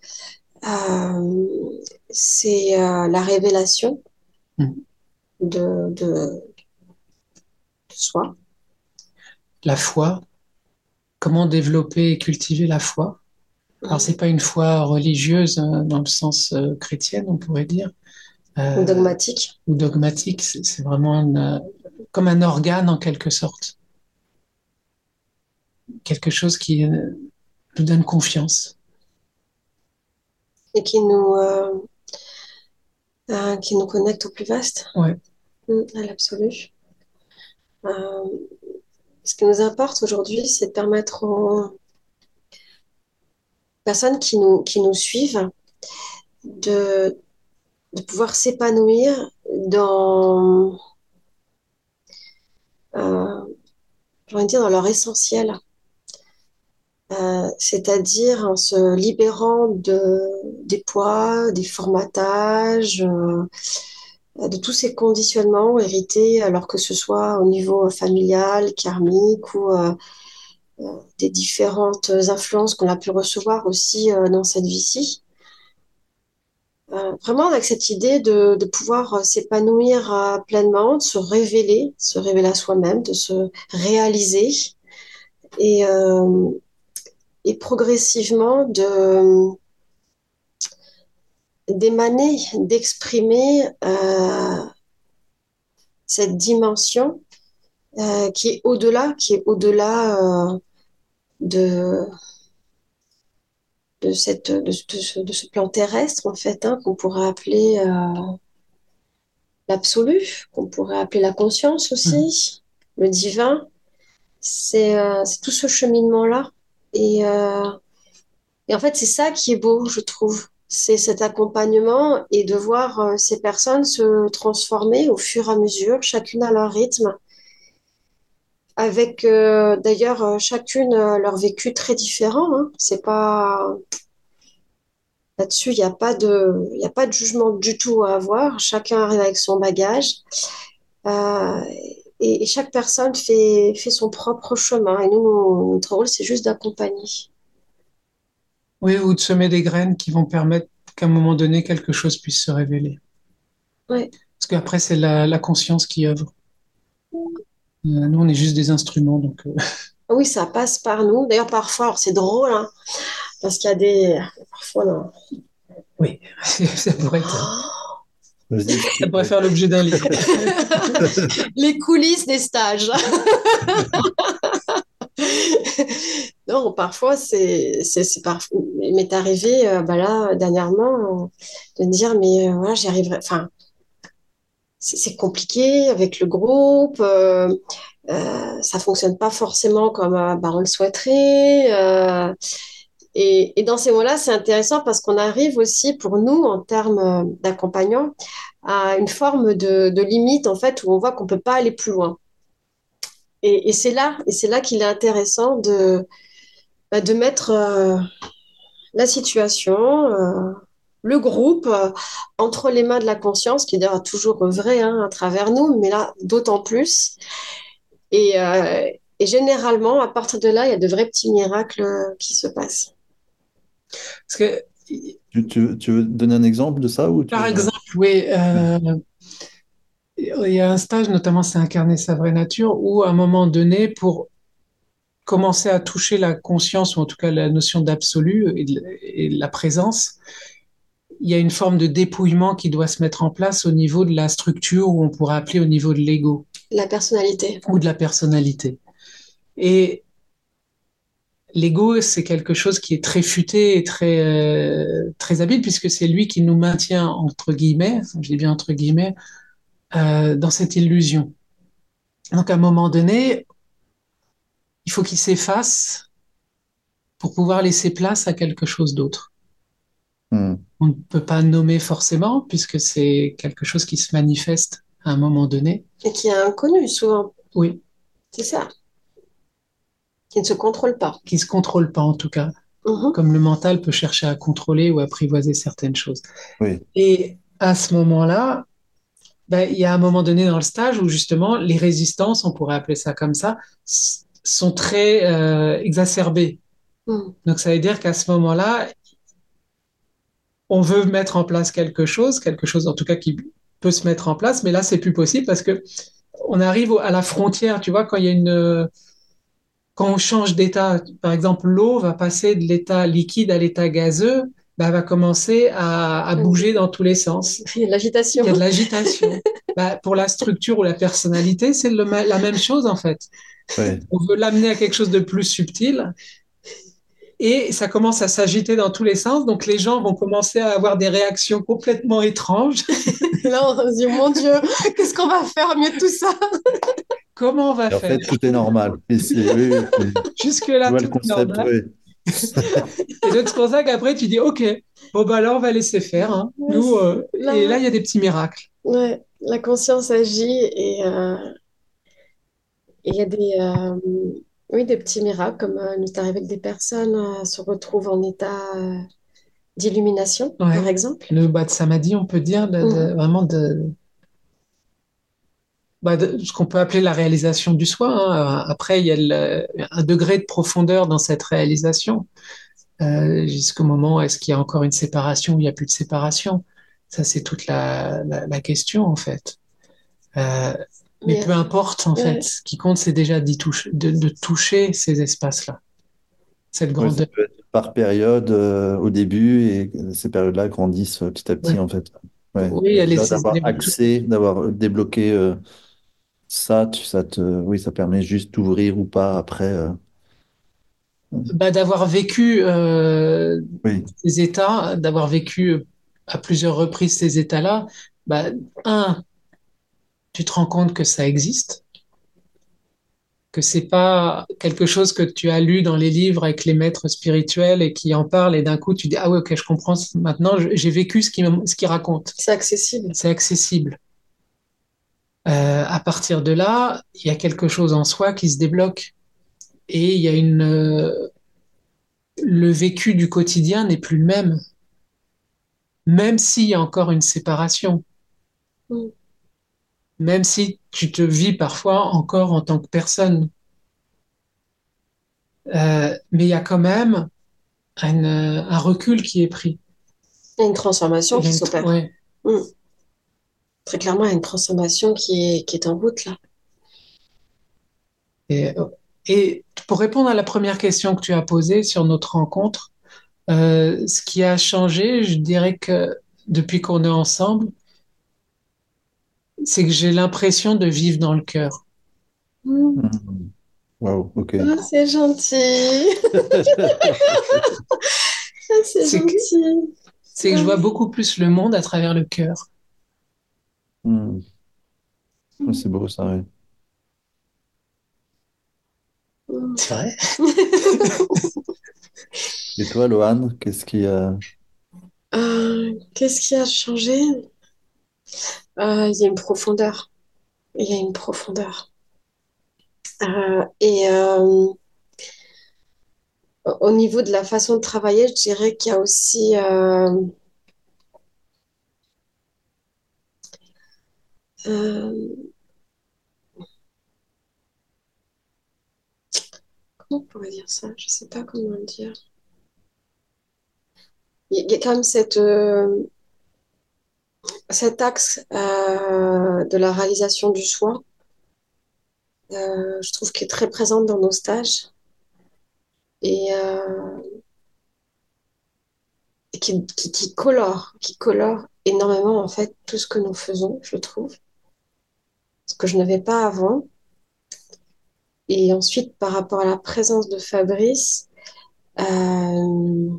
Speaker 3: euh, c'est euh, la révélation hmm. de, de, soi.
Speaker 4: La foi, comment développer et cultiver la foi? Alors, c'est pas une foi religieuse hein, dans le sens chrétien, on pourrait dire.
Speaker 3: ou dogmatique.
Speaker 4: Ou dogmatique, c'est vraiment comme un organe en quelque sorte. Quelque chose qui nous donne confiance.
Speaker 3: Et qui nous, euh, euh, qui nous connecte au plus vaste.
Speaker 4: Ouais.
Speaker 3: Mm, à l'absolu. Euh, ce qui nous importe aujourd'hui, c'est de permettre aux personnes qui nous, qui nous suivent de, de pouvoir s'épanouir dans, euh, dire, dans leur essentiel. Euh, c'est-à-dire en se libérant de, des poids, des formatages, euh, de tous ces conditionnements hérités, alors que ce soit au niveau familial, karmique ou euh, des différentes influences qu'on a pu recevoir aussi dans cette vie-ci. vraiment avec cette idée de, de pouvoir s'épanouir pleinement, de se révéler, se révéler à soi-même, de se réaliser et, et progressivement de d'émaner, d'exprimer euh, cette dimension euh, qui est au-delà, qui est au-delà euh, de de, cette, de, ce, plan terrestre, en fait, hein, qu'on pourrait appeler l'absolu, qu'on pourrait appeler la conscience aussi, mmh. le divin. C'est tout ce cheminement-là et, euh, et en fait, c'est ça qui est beau, je trouve. C'est cet accompagnement et de voir euh, ces personnes se transformer au fur et à mesure, chacune à leur rythme. avec d'ailleurs chacune leur vécu très différent. Hein. C'est pas là-dessus, il n'y a pas de, a pas de jugement du tout à avoir. Chacun arrive avec son bagage. Et, chaque personne fait, fait son propre chemin. Et nous, notre rôle, c'est juste d'accompagner.
Speaker 4: Oui, ou de semer des graines qui vont permettre qu'à un moment donné, quelque chose puisse se révéler.
Speaker 3: Oui.
Speaker 4: Parce qu'après, c'est la, conscience qui œuvre. Euh, nous, on est juste des instruments. Donc, euh.
Speaker 3: Oui, ça passe par nous. D'ailleurs, parfois, c'est drôle, hein, parce qu'il y a des. Parfois, non.
Speaker 4: Oui, ça pourrait être. Ça pourrait faire l'objet d'un livre.
Speaker 3: Les coulisses des stages. non, parfois, c'est, c'est, parfois, il m'est arrivé, euh, bah là, dernièrement, de me dire, mais euh, voilà, j'y arriverai. Enfin, c'est, compliqué avec le groupe. Euh, euh, ça fonctionne pas forcément comme bah, on le souhaiterait. Et, dans ces mots-là, c'est intéressant parce qu'on arrive aussi pour nous, en termes euh, d'accompagnant, à une forme de, limite, en fait, où on voit qu'on ne peut pas aller plus loin. Et, c'est là, c'est là qu'il est intéressant de, bah, mettre euh, la situation, euh, le groupe, entre les mains de la conscience, qui est d'ailleurs toujours vrai hein, à travers nous, mais là, d'autant plus. Et, et généralement, à partir de là, il y a de vrais petits miracles qui se passent.
Speaker 4: Parce que,
Speaker 2: tu, tu, veux donner un exemple de ça ou
Speaker 4: Par exemple, oui. Euh, il y a un stage, notamment c'est Incarner sa vraie nature, où à un moment donné, pour commencer à toucher la conscience, ou en tout cas la notion d'absolu et, la présence, il y a une forme de dépouillement qui doit se mettre en place au niveau de la structure, ou on pourrait appeler au niveau de l'ego.
Speaker 3: La personnalité.
Speaker 4: Ou de la personnalité. Et l'ego, c'est quelque chose qui est très futé et très, euh, très habile, puisque c'est lui qui nous maintient, entre guillemets, je dis bien entre guillemets, euh, dans cette illusion. Donc à un moment donné, il faut qu'il s'efface pour pouvoir laisser place à quelque chose d'autre. Hmm. On ne peut pas nommer forcément, puisque c'est quelque chose qui se manifeste à un moment donné.
Speaker 3: Et qui est inconnu souvent.
Speaker 4: Oui.
Speaker 3: C'est ça. Qui ne se contrôle pas.
Speaker 4: Qui ne se contrôle pas en tout cas. Mhm. Comme le mental peut chercher à contrôler ou apprivoiser certaines choses.
Speaker 2: Oui.
Speaker 4: Et à ce moment-là, ben, il y a un moment donné dans le stage où justement les résistances, on pourrait appeler ça comme ça, sont très euh, exacerbées. Mhm. Donc ça veut dire qu'à ce moment-là, on veut mettre en place quelque chose, quelque chose en tout cas qui peut se mettre en place, mais là c'est plus possible parce que on arrive à la frontière, tu vois, quand il y a une quand on change d'état, par exemple, l'eau va passer de l'état liquide à l'état gazeux, bah, va commencer à, bouger dans tous les sens.
Speaker 3: Il y a de l'agitation.
Speaker 4: Il y a de l'agitation. bah, pour la structure ou la personnalité, c'est la même chose en fait. On veut l'amener à quelque chose de plus subtil et ça commence à s'agiter dans tous les sens. Donc les gens vont commencer à avoir des réactions complètement étranges.
Speaker 3: Là, on se dit, mon Dieu, qu'est-ce qu'on va faire mieux de tout ça?
Speaker 4: Comment on va
Speaker 2: faire
Speaker 4: En fait,
Speaker 2: tout est normal.
Speaker 4: Jusque-là, tout est normal. et c'est pour ça qu'après, tu dis, OK, bon, bah là, on va laisser faire. Hein. Nous, euh, et là, il y a des petits miracles.
Speaker 3: Ouais, la conscience agit et euh, il y a des, euh, oui, des petits miracles, comme nous est arrivé que des personnes se retrouvent en état d'illumination, par exemple.
Speaker 4: Le bas de samadhi, on peut dire, mmh. vraiment de bah, ce qu'on peut appeler la réalisation du soi. Hein. Après, il y a un degré de profondeur dans cette réalisation. Euh, jusqu'au moment, est-ce qu'il y a encore une séparation ou il n'y a plus de séparation? Ça, c'est toute la, question, en fait. Euh, mais, peu importe, en fait. Ce qui compte, c'est déjà de, toucher ces espaces-là. Cette grande...
Speaker 2: par période euh, au début et ces périodes-là grandissent petit à petit, en fait.
Speaker 4: Oui, il y a les
Speaker 2: d'avoir accès, d'avoir débloqué ça, ça te, oui, ça permet juste d'ouvrir ou pas après. Euh.
Speaker 4: Bah, d'avoir vécu euh, ces états, d'avoir vécu à plusieurs reprises ces états-là, bah, un, tu te rends compte que ça existe, que c'est pas quelque chose que tu as lu dans les livres avec les maîtres spirituels et qui en parlent et d'un coup tu dis ah oui ok je comprends maintenant j'ai vécu ce qu'il ce raconte.
Speaker 3: C'est accessible.
Speaker 4: C'est accessible. Euh, à partir de là, il y a quelque chose en soi qui se débloque et il y a une euh, le vécu du quotidien n'est plus le même, même s'il y a encore une séparation,
Speaker 3: Mm.
Speaker 4: même si tu te vis parfois encore en tant que personne. Euh, mais il y a quand même un, un recul qui est pris.
Speaker 3: Il y a une transformation qui s'opère.
Speaker 4: ouais.
Speaker 3: Mm. Très clairement, il y a une transformation qui est, qui est en route là.
Speaker 4: Et, et pour répondre à la première question que tu as posée sur notre rencontre, euh, ce qui a changé, je dirais que depuis qu'on est ensemble, c'est que j'ai l'impression de vivre dans le cœur.
Speaker 3: Mm.
Speaker 2: Mhm. Waouh, ok.
Speaker 3: Ah, c'est gentil. Ah, c'est
Speaker 4: C'est que-
Speaker 3: gentil.
Speaker 4: C'est que je vois beaucoup plus le monde à travers le cœur.
Speaker 2: Ouais, C'est beau ça, ouais.
Speaker 4: C'est vrai?
Speaker 2: Et toi, Lohan, qu'est-ce qui a...
Speaker 3: Euh, qu'est-ce qui a changé? Euh, il y a une profondeur. Il y a une profondeur. Euh, et euh, au niveau de la façon de travailler, je dirais qu'il y a aussi euh, euh, comment on pourrait dire ça? Je sais pas comment le dire. Il y a quand même cette, euh, cet axe euh, de la réalisation du soi, euh, je trouve qu'il est très présente dans nos stages et, euh, et qui, qui, qui colore, qui colore énormément en fait tout ce que nous faisons, je trouve, ce que je n'avais pas avant. Et ensuite, par rapport à la présence de Fabrice, euh,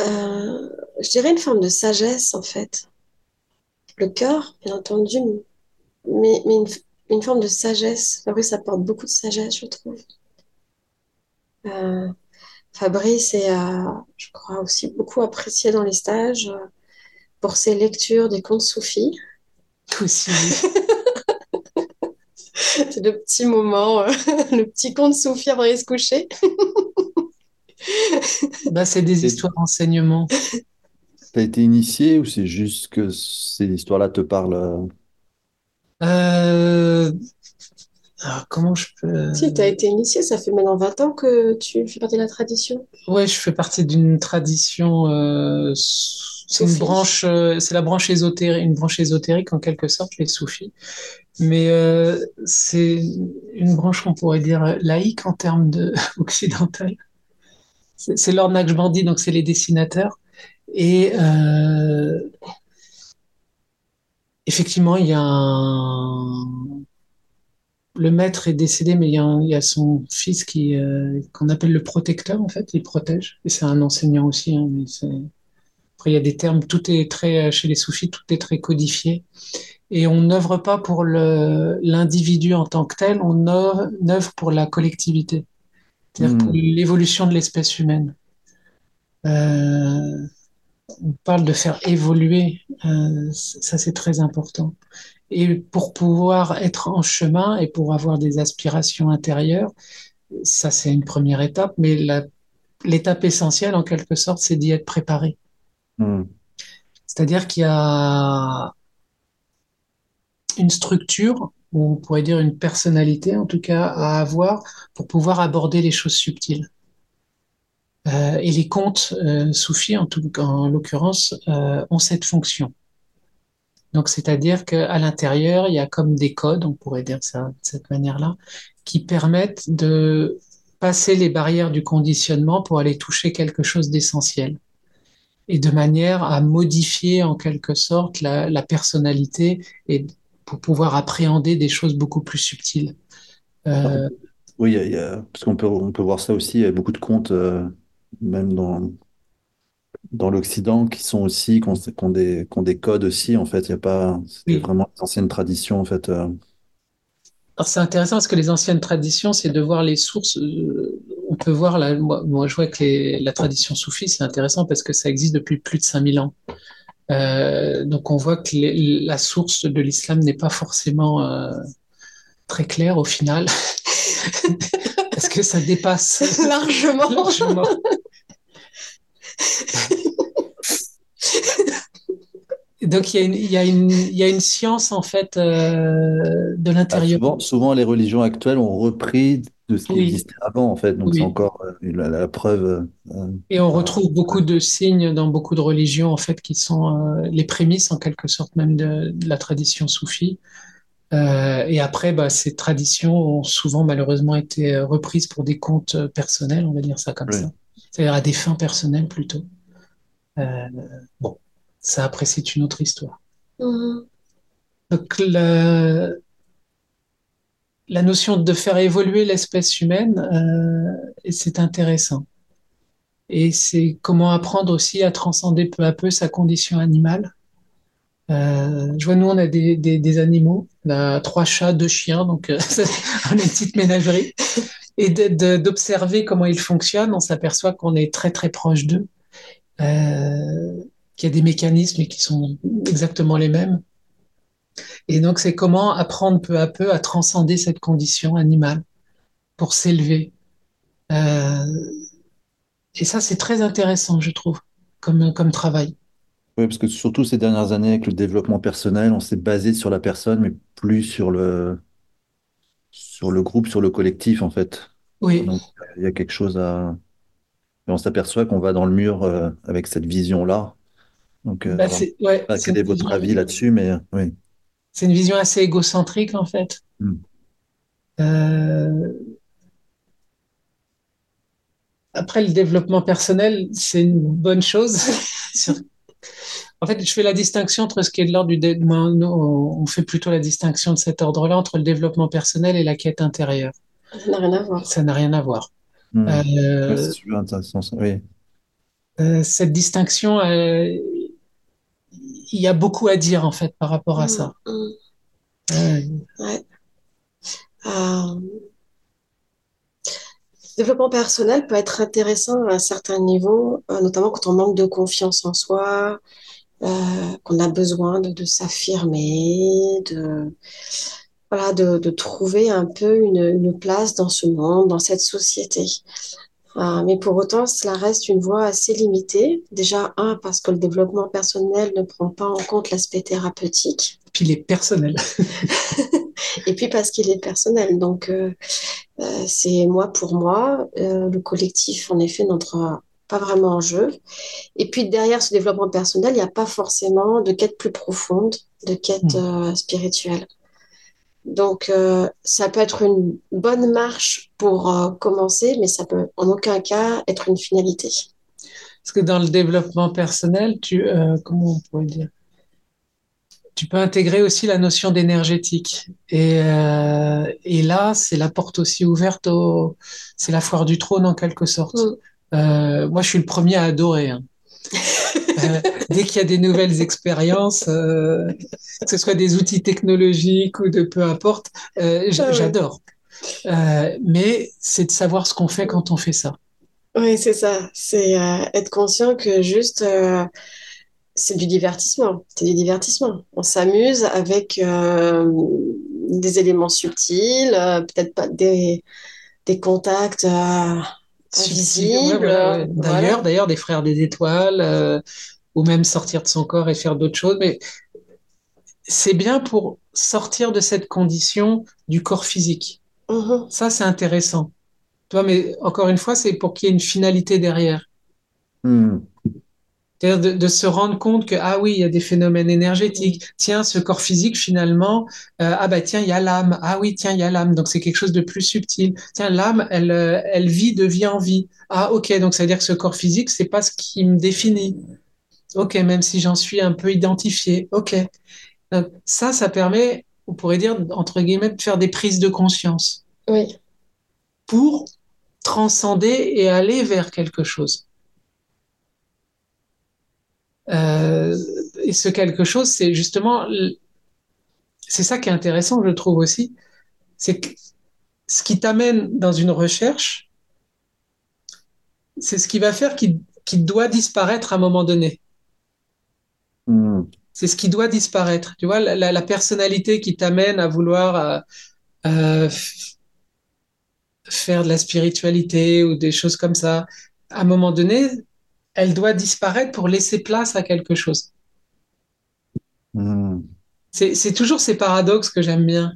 Speaker 3: euh, je dirais une forme de sagesse en fait. Le cœur, bien entendu, mais, mais une, forme de sagesse. Fabrice apporte beaucoup de sagesse, je trouve. Euh, Fabrice est, je crois, aussi beaucoup apprécié dans les stages pour ses lectures des contes soufis.
Speaker 4: Aussi.
Speaker 3: C'est le petit moment, euh, le petit conte soufi avant d'aller se coucher.
Speaker 4: Bah, c'est des histoires d'enseignement.
Speaker 2: T'as été initié ou c'est juste que ces histoires-là te parlent euh,
Speaker 4: Euh, alors, comment je peux...
Speaker 3: Si, tu as été initié, ça fait maintenant 20 ans que tu fais partie de la tradition.
Speaker 4: Ouais, je fais partie d'une tradition. euh, c'est une branche, euh, c'est la branche ésotérique, une branche ésotérique en quelque sorte, les soufis. Mais euh, c'est une branche qu'on pourrait dire laïque en termes de occidental. C'est l'ordre Naqshbandi, donc c'est les dessinateurs. Et euh, effectivement, il y a un... Le maître est décédé, mais il y a, un- il y a son fils qui euh, qu'on appelle le protecteur en fait, il protège. Et c'est un enseignant aussi. hein, mais c'est- Après, il y a des termes. Tout est très chez les soufis, tout est très codifié. Et on n'œuvre pas pour l'individu en tant que tel, on œuvre, pour la collectivité, c'est-à-dire
Speaker 2: Hmm.
Speaker 4: pour l'évolution de l'espèce humaine. Euh, on parle de faire évoluer, euh, ça c'est très important. Et pour pouvoir être en chemin et pour avoir des aspirations intérieures, ça c'est une première étape, mais l'étape essentielle en quelque sorte, c'est d'y être préparé.
Speaker 2: Hmm,
Speaker 4: C'est-à-dire qu'il y a une structure, ou on pourrait dire une personnalité en tout cas, à avoir pour pouvoir aborder les choses subtiles. Euh, et les contes euh, soufis, en, tout, en l'occurrence, euh, ont cette fonction. Donc, c'est-à-dire qu'à l'intérieur, il y a comme des codes, on pourrait dire ça de cette manière-là, qui permettent de passer les barrières du conditionnement pour aller toucher quelque chose d'essentiel. Et de manière à modifier en quelque sorte la, la personnalité et pour pouvoir appréhender des choses beaucoup plus subtiles. Euh,
Speaker 2: Oui, il y a- il y a- parce qu'on peut, on peut voir ça aussi, il y a beaucoup de contes, euh, même dans, dans l'Occident, qui sont aussi, qui ont, qui ont des, qui ont des codes aussi, en fait. Il y a pas,
Speaker 4: Oui.
Speaker 2: vraiment les anciennes traditions, en fait. euh.
Speaker 4: Alors c'est intéressant parce que les anciennes traditions, c'est de voir les sources. On peut voir, là, moi, moi je vois que les- la tradition soufie, c'est intéressant parce que ça existe depuis plus de 5000 ans. Euh, donc on voit que la source de l'islam n'est pas forcément euh, très claire au final, parce que ça dépasse
Speaker 3: largement. largement.
Speaker 4: Donc il y, a une, il, y a une, il y a une science en fait euh, de l'intérieur.
Speaker 2: Ah, souvent, souvent, les religions actuelles ont repris de ce qui existait avant en fait. Donc c'est encore euh, la, la preuve.
Speaker 4: Euh, Et on retrouve beaucoup de signes dans beaucoup de religions en fait qui sont les prémices en quelque sorte même de, de la tradition soufie. et après, bah, ces traditions ont souvent malheureusement été reprises pour des comptes personnels, on va dire ça comme ça. C'est-à-dire à des fins personnelles plutôt. bon. Ça, après, c'est une autre histoire. Mm-hmm. Donc, la, la, notion de faire évoluer l'espèce humaine, euh, c'est intéressant. Et c'est comment apprendre aussi à transcender peu à peu sa condition animale. Euh, je vois, nous, on a des, des, animaux. On a trois chats, deux chiens, donc euh, on a une petite ménagerie. Et d'observer comment ils fonctionnent, on s'aperçoit qu'on est très, très proche d'eux. Euh, qu'il y a des mécanismes qui sont exactement les mêmes. Et donc, c'est comment apprendre peu à peu à transcender cette condition animale pour s'élever. Euh, et ça, c'est très intéressant, je trouve, comme, comme travail.
Speaker 2: Oui, parce que surtout ces dernières années, avec le développement personnel, on s'est basé sur la personne, mais plus sur le, sur le groupe, sur le collectif, en fait.
Speaker 4: Oui.
Speaker 2: Donc, il y a quelque chose à. Et on s'aperçoit qu'on va dans le mur euh, avec cette vision-là. Donc, euh, bah, quel est votre avis là-dessus, mais euh, oui.
Speaker 4: C'est une vision assez égocentrique, en fait. Hmm. Euh, après, le développement personnel, c'est une bonne chose. en fait, je fais la distinction entre ce qui est de l'ordre du développement. On fait plutôt la distinction de cet ordre-là entre le développement personnel et la quête intérieure.
Speaker 3: Ça n'a rien à voir.
Speaker 4: Ça n'a rien à voir.
Speaker 2: C'est super intéressant. Oui.
Speaker 4: cette distinction, il y a beaucoup à dire en fait par rapport à mm, ça.
Speaker 3: Mm. Ouais. Euh, développement personnel peut être intéressant à un certain niveau, euh, notamment quand on manque de confiance en soi, euh, qu'on a besoin de, s'affirmer, de, voilà, de, trouver un peu une, une, place dans ce monde, dans cette société. Euh, mais pour autant, cela reste une voie assez limitée. Déjà, un, parce que le développement personnel ne prend pas en compte l'aspect thérapeutique.
Speaker 4: Puis il est personnel.
Speaker 3: et puis parce qu'il est personnel. Donc, euh, euh, c'est moi pour moi. le collectif, en effet, n'entre pas vraiment en jeu. Et puis derrière ce développement personnel, il n'y a pas forcément de quête plus profonde, de quête hmm. spirituelle. Donc, ça peut être une bonne marche pour euh, commencer, mais ça peut en aucun cas être une finalité.
Speaker 4: Parce que dans le développement personnel, tu, euh, comment on pourrait dire? Tu peux intégrer aussi la notion d'énergétique. Et, et là, c'est la porte aussi ouverte au. C'est la foire du trône en quelque sorte. Mm. moi, je suis le premier à adorer. Hein. Euh, dès qu'il y a des nouvelles expériences, euh, que ce soit des outils technologiques ou de peu importe, euh, ah j'adore. mais c'est de savoir ce qu'on fait quand on fait ça.
Speaker 3: Oui, c'est ça. C'est être conscient que juste c'est du divertissement. C'est du divertissement. On s'amuse avec des éléments subtils, peut-être pas des, des contacts invisibles.
Speaker 4: D'ailleurs, d'ailleurs, des frères des étoiles, ou même sortir de son corps et faire d'autres choses. Mais c'est bien pour sortir de cette condition du corps physique. Mm-hmm. Ça, c'est intéressant. Toi, mais encore une fois, c'est pour qu'il y ait une finalité derrière. Mm. C'est-à-dire de, se rendre compte que, ah oui, il y a des phénomènes énergétiques. Tiens, ce corps physique, finalement, euh, ah bah tiens, il y a l'âme. Ah oui, tiens, il y a l'âme. Donc c'est quelque chose de plus subtil. Tiens, l'âme, elle, euh, elle vit de vie en vie. Ah ok, donc ça veut dire que ce corps physique, c'est pas ce qui me définit. Ok, même si j'en suis un peu identifié. Ok. ça, ça permet, on pourrait dire, entre guillemets, de faire des prises de conscience.
Speaker 3: Oui.
Speaker 4: Pour transcender et aller vers quelque chose. Euh, et ce quelque chose, c'est justement, c'est ça qui est intéressant, je trouve aussi, c'est que ce qui t'amène dans une recherche, c'est ce qui va faire qu'il doit disparaître à un moment donné.
Speaker 2: Hmm.
Speaker 4: C'est ce qui doit disparaître. Tu vois, la, personnalité qui t'amène à vouloir euh, euh, faire de la spiritualité ou des choses comme ça, à un moment donné, elle doit disparaître pour laisser place à quelque chose.
Speaker 2: Hmm.
Speaker 4: C'est, toujours ces paradoxes que j'aime bien,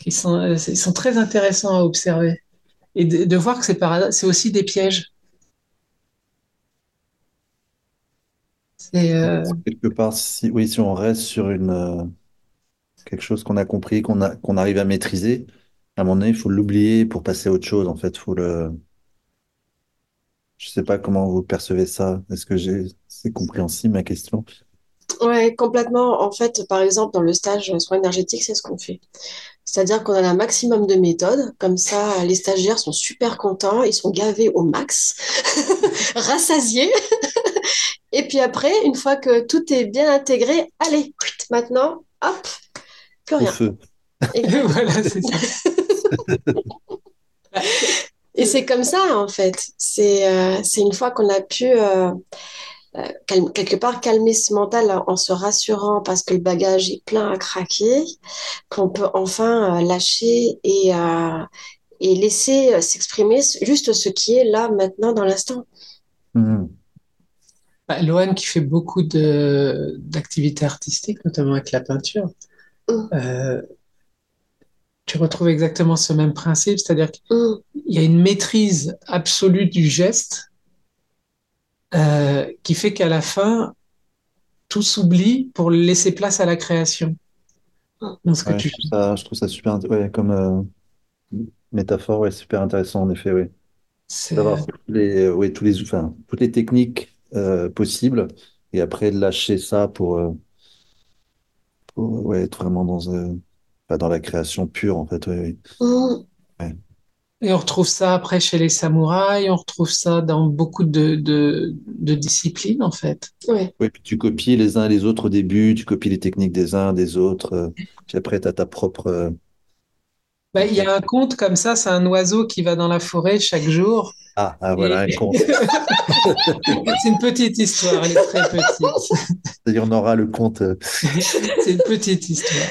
Speaker 4: qui sont, euh, ils sont très intéressants à observer. Et de, de voir que c'est aussi des pièges. C'est, euh,
Speaker 2: Quelque part, si, oui, si on reste sur une, euh, quelque chose qu'on a compris, qu'on a, qu'on arrive à maîtriser, à un moment donné, il faut l'oublier pour passer à autre chose. En fait, faut le. Je sais pas comment vous percevez ça. Est-ce que j'ai, c'est compréhensible ma question?
Speaker 3: Ouais, complètement. En fait, par exemple, dans le stage soins énergétiques, c'est ce qu'on fait. C'est-à-dire qu'on a un maximum de méthodes. Comme ça, les stagiaires sont super contents, ils sont gavés au max, rassasiés. Et puis après, une fois que tout est bien intégré, allez, maintenant, hop, plus
Speaker 2: Au
Speaker 3: rien.
Speaker 2: feu.
Speaker 3: Et,
Speaker 4: voilà, c'est ça.
Speaker 3: et c'est comme ça, en fait. C'est euh, c'est une fois qu'on a pu, euh, euh, calme- quelque part, calmer ce mental en, se rassurant parce que le bagage est plein à craquer, qu'on peut enfin euh, lâcher et, euh, et laisser euh, s'exprimer juste ce qui est là, maintenant, dans l'instant.
Speaker 2: Hmm.
Speaker 4: Bah, Loane qui fait beaucoup de d'activités artistiques, notamment avec la peinture,
Speaker 3: Mm,
Speaker 4: euh, tu retrouves exactement ce même principe, c'est-à-dire qu'il
Speaker 3: mm,
Speaker 4: y a une maîtrise absolue du geste euh, qui fait qu'à la fin, tout s'oublie pour laisser place à la création.
Speaker 3: mm.
Speaker 4: Dans ce que
Speaker 2: Ouais, je trouve ça, je trouve ça super, ouais, comme euh, métaphore, ouais, super intéressant en effet, oui. D'avoir tous les, ouais, tous les, enfin, toutes les techniques euh, possibles et après lâcher ça pour, euh, pour, ouais, être vraiment dans, euh, pas dans la création pure en fait. Ouais,
Speaker 3: mm.
Speaker 2: ouais.
Speaker 4: Et on retrouve ça après chez les samouraïs, on retrouve ça dans beaucoup de, de, de disciplines en fait.
Speaker 3: Ouais.
Speaker 2: Ouais, puis tu copies les uns et les autres au début, tu copies les techniques des uns, des autres, euh, puis après tu as ta propre. euh,
Speaker 4: Bah, il y a un conte comme ça, c'est un oiseau qui va dans la forêt chaque jour.
Speaker 2: Ah, ah,
Speaker 4: Et
Speaker 2: voilà, un conte.
Speaker 4: c'est une petite histoire, elle est très petite.
Speaker 2: C'est-à-dire, on aura le conte. euh,
Speaker 4: C'est une petite histoire.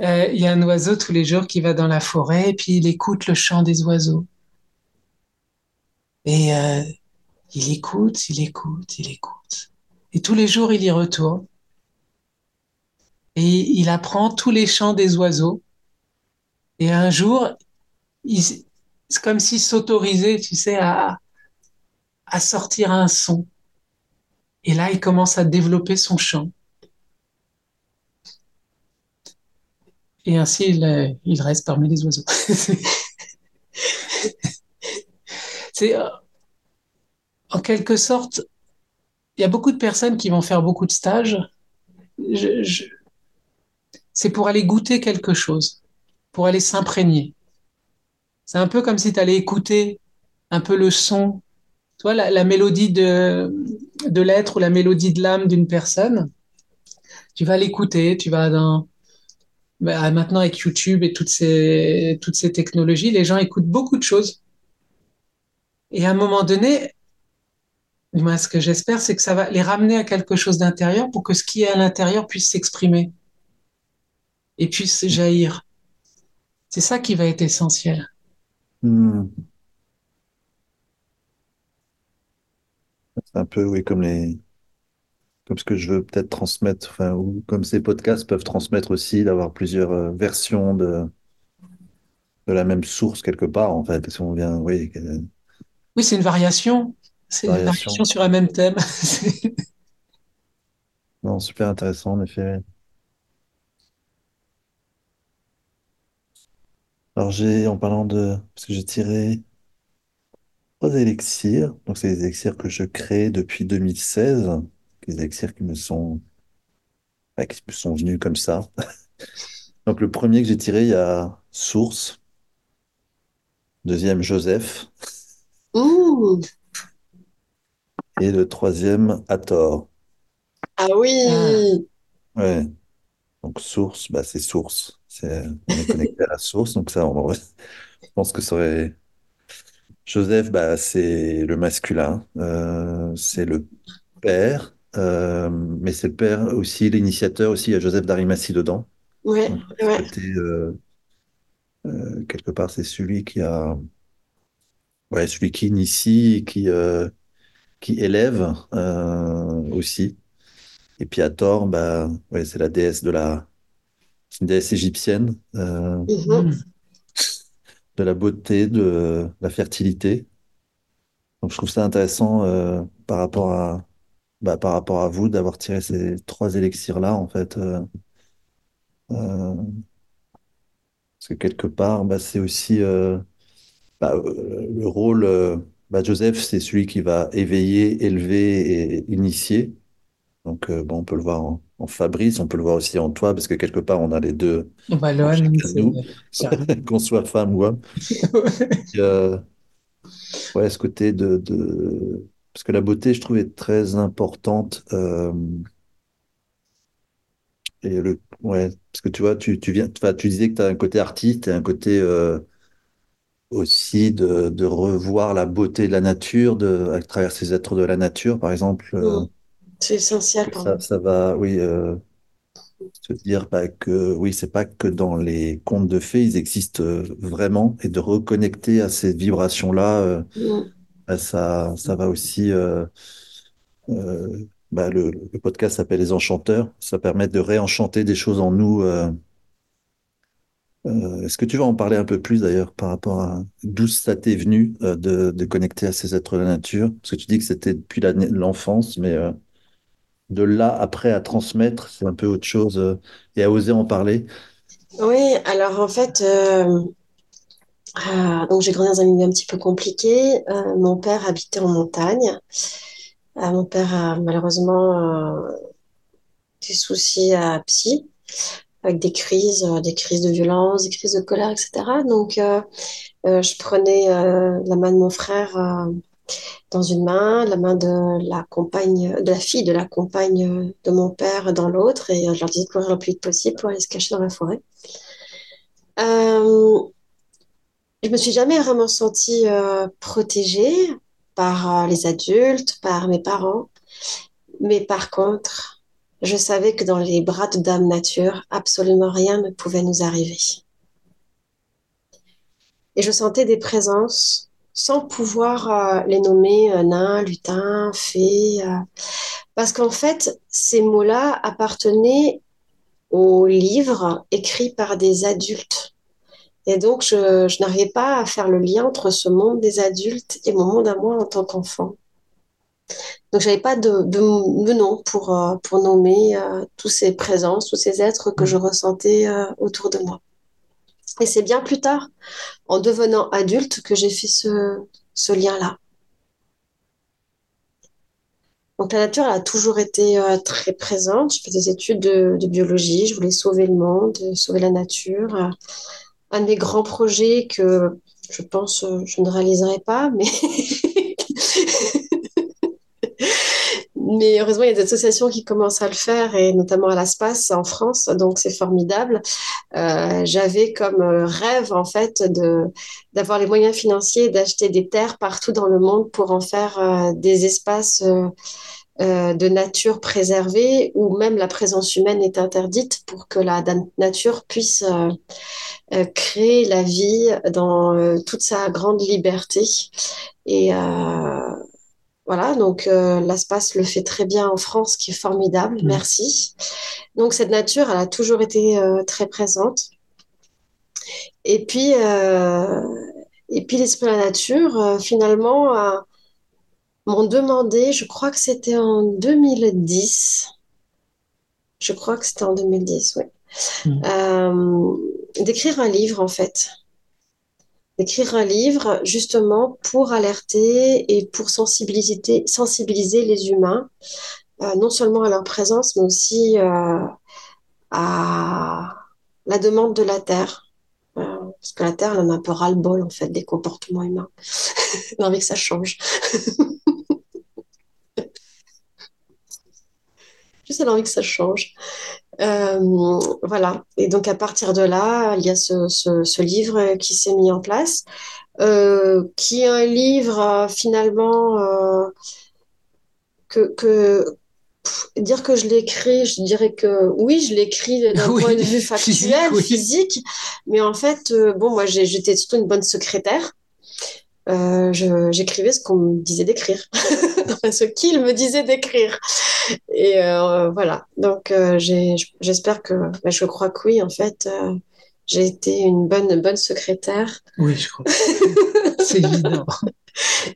Speaker 4: Euh, Il y a un oiseau tous les jours qui va dans la forêt et puis il écoute le chant des oiseaux. Et euh, il écoute, il écoute, il écoute. Et tous les jours, il y retourne. Et il apprend tous les chants des oiseaux. Et un jour, il- c'est comme s'il s'autorisait, tu sais, à, à sortir un son. Et là, il commence à développer son chant. Et ainsi, il, euh, reste parmi les oiseaux. C'est, euh, en quelque sorte, il y a beaucoup de personnes qui vont faire beaucoup de stages. C'est pour aller goûter quelque chose, pour aller s'imprégner. C'est un peu comme si tu allais écouter un peu le son, tu la, la mélodie de, de l'être ou la mélodie de l'âme d'une personne. Tu vas l'écouter, tu vas dans, bah, maintenant avec YouTube et toutes ces, toutes ces technologies, les gens écoutent beaucoup de choses. Et à un moment donné, moi, ce que j'espère, c'est que ça va les ramener à quelque chose d'intérieur pour que ce qui est à l'intérieur puisse s'exprimer et puisse jaillir. C'est ça qui va être essentiel.
Speaker 2: Hmm, C'est un peu, oui, comme les, comme ce que je veux peut-être transmettre, enfin, ou comme ces podcasts peuvent transmettre aussi, d'avoir plusieurs euh, versions de, de la même source quelque part, en fait, parce qu'on vient, oui, euh,
Speaker 4: Oui, c'est une variation. C'est une
Speaker 2: variation.
Speaker 4: variation sur un même thème.
Speaker 2: Non, super intéressant, en effet. Alors, j'ai, en parlant de, parce que j'ai tiré trois élixirs, donc c'est des élixirs que je crée depuis 2016, des élixirs qui me sont, enfin, qui me sont venus comme ça. Donc, le premier que j'ai tiré, il y a Source, deuxième Joseph,
Speaker 3: Ouh.
Speaker 2: et le troisième Hathor.
Speaker 3: Ah oui.
Speaker 2: Ouais. Donc, Source, bah, c'est Source. C'est, on est connecté à la source, donc ça, on, je pense que ça aurait. Joseph, bah, c'est le masculin, euh, c'est le père, euh, mais c'est le père aussi, l'initiateur aussi, il y a Joseph d'Arimathie dedans.
Speaker 3: Ouais,
Speaker 2: Donc, ce
Speaker 3: ouais.
Speaker 2: côté, euh, quelque part, c'est celui qui a, ouais, celui qui initie, qui, qui élève aussi. Et puis Hathor, bah, ouais, c'est la déesse de la, une déesse égyptienne, euh,
Speaker 3: Mhm.
Speaker 2: De la beauté, de la fertilité. Donc je trouve ça intéressant euh, par rapport à, bah, par rapport à vous d'avoir tiré ces trois élixirs-là, en fait. euh, euh, parce que quelque part, bah, c'est aussi euh, bah, le rôle. bah, Joseph, c'est celui qui va éveiller, élever et initier. Donc, euh, bon, on peut le voir en, en Fabrice, on peut le voir aussi en toi, parce que quelque part, on a les deux
Speaker 4: Bah,
Speaker 2: qu'on soit femme ou homme. Euh, ouais, ce côté de, de... Parce que la beauté, je trouve, est très importante. euh, et le... ouais, parce que tu vois, tu, tu viens... enfin, tu disais que tu as un côté artiste et un côté aussi de, de revoir la beauté de la nature, de... à travers ces êtres de la nature, par exemple.
Speaker 3: Mhm. C'est essentiel pour
Speaker 2: ça, ça va, oui. euh, se dire bah, que oui, c'est pas que dans les contes de fées, ils existent euh, vraiment et de reconnecter à ces vibrations-là, euh, bah, ça, ça va aussi. euh, bah, le, le podcast s'appelle Les Enchanteurs, ça permet de réenchanter des choses en nous. euh, est-ce que tu vas en parler un peu plus d'ailleurs par rapport à d'où ça t'est venu euh, de, de connecter à ces êtres de la nature? Parce que tu dis que c'était depuis l'enfance, mais euh, de là après à transmettre, c'est un peu autre chose euh, et à oser en parler.
Speaker 3: Oui, alors en fait, euh, euh, donc j'ai grandi dans un milieu un petit peu compliqué. Mon père habitait en montagne. Mon père a malheureusement des soucis à psy, avec des crises, des crises de violence, des crises de colère, etc. Donc, je prenais la main de mon frère dans une main, la main de la compagne, de la fille de la compagne de mon père dans l'autre, et je leur disais de courir le plus vite possible pour aller se cacher dans la forêt. Euh, je me suis jamais vraiment sentie euh, protégée par euh, les adultes, par mes parents, mais par contre, je savais que dans les bras de Dame Nature, absolument rien ne pouvait nous arriver. Et je sentais des présences sans pouvoir euh, les nommer euh, nains, lutins, fées, euh, parce qu'en fait, ces mots-là appartenaient aux livres écrits par des adultes. Et donc, je, je n'arrivais pas à faire le lien entre ce monde des adultes et mon monde à moi en tant qu'enfant. Donc, j'avais pas de, de, de nom pour, euh, pour nommer euh, tous ces présences, tous ces êtres que je ressentais euh, autour de moi. Et c'est bien plus tard, en devenant adulte, que j'ai fait ce, lien-là. Donc, la nature, elle a toujours été euh, très présente. Je fais des études de, biologie, je voulais sauver le monde, sauver la nature. Euh, un de mes grands projets que je pense euh, je ne réaliserai pas, mais Mais heureusement, il y a des associations qui commencent à le faire, et notamment à l'ASPAS en France, donc c'est formidable. Euh, J'avais comme euh, rêve, en fait, d'avoir les moyens financiers d'acheter des terres partout dans le monde pour en faire euh, des espaces de nature préservés où même la présence humaine est interdite pour que la nature puisse créer la vie dans toute sa grande liberté. Et voilà, donc euh, l'espace le fait très bien en France, qui est formidable,
Speaker 4: Mm.
Speaker 3: merci. Donc cette nature, elle a toujours été euh, très présente. Et puis, euh, et puis l'esprit de la nature, euh, finalement, m'ont demandé, je crois que c'était en 2010, je crois que c'était en 2010, oui,
Speaker 4: Mm.
Speaker 3: d'écrire un livre en fait. D'écrire un livre justement pour alerter et pour sensibiliser, sensibiliser les humains, euh, non seulement à leur présence, mais aussi euh, à la demande de la Terre. Euh, parce que la Terre, elle en a un peu ras-le-bol en fait des comportements humains. Elle a envie que ça change. Juste elle a envie que ça change. Euh, voilà. Et donc à partir de là, il y a ce, ce, ce livre qui s'est mis en place, euh, qui est un livre euh, finalement que, dire que je l'écris, je dirais que oui, je l'écris d'un point de vue factuel, physique, mais en fait, bon, moi, j'étais surtout une bonne secrétaire. Euh, j'écrivais ce qu'on me disait d'écrire, ce qu'il me disait d'écrire. Et euh, voilà, donc j'espère que, bah, je crois que oui, en fait, j'ai été une bonne, bonne secrétaire.
Speaker 4: Oui, je crois. C'est évident.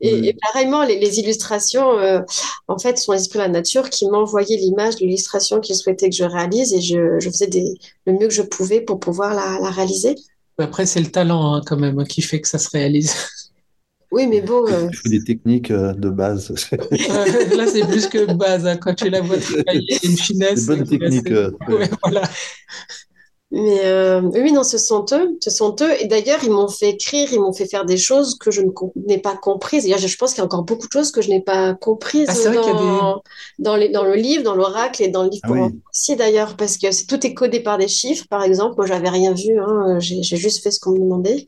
Speaker 3: Et, pareillement, les, illustrations, euh, en fait, sont l'esprit de la nature qui m'envoyait l'image l'illustration qu'il souhaitait que je réalise et je, faisais le mieux que je pouvais pour pouvoir la, réaliser.
Speaker 4: Après, c'est le talent hein, quand même qui fait que ça se réalise.
Speaker 3: Oui, mais bon.
Speaker 2: Euh... Il faut des techniques euh, de base.
Speaker 4: Là, c'est plus que base. Hein, quand tu la vois travailler, une finesse.
Speaker 2: Des bonnes techniques. Euh,
Speaker 3: voilà. Mais euh, oui, non, ce sont eux, ce sont eux. Et d'ailleurs, ils m'ont fait écrire, ils m'ont fait faire des choses que je n'ai pas comprises. Et je pense qu'il y a encore beaucoup de choses que je n'ai pas comprises ah, dans, dans, les, dans, le livre, dans l'oracle et dans le livre ah, aussi d'ailleurs, parce que c'est, tout est codé par des chiffres, par exemple. Moi, j'avais rien vu, hein, j'ai, juste fait ce qu'on me demandait.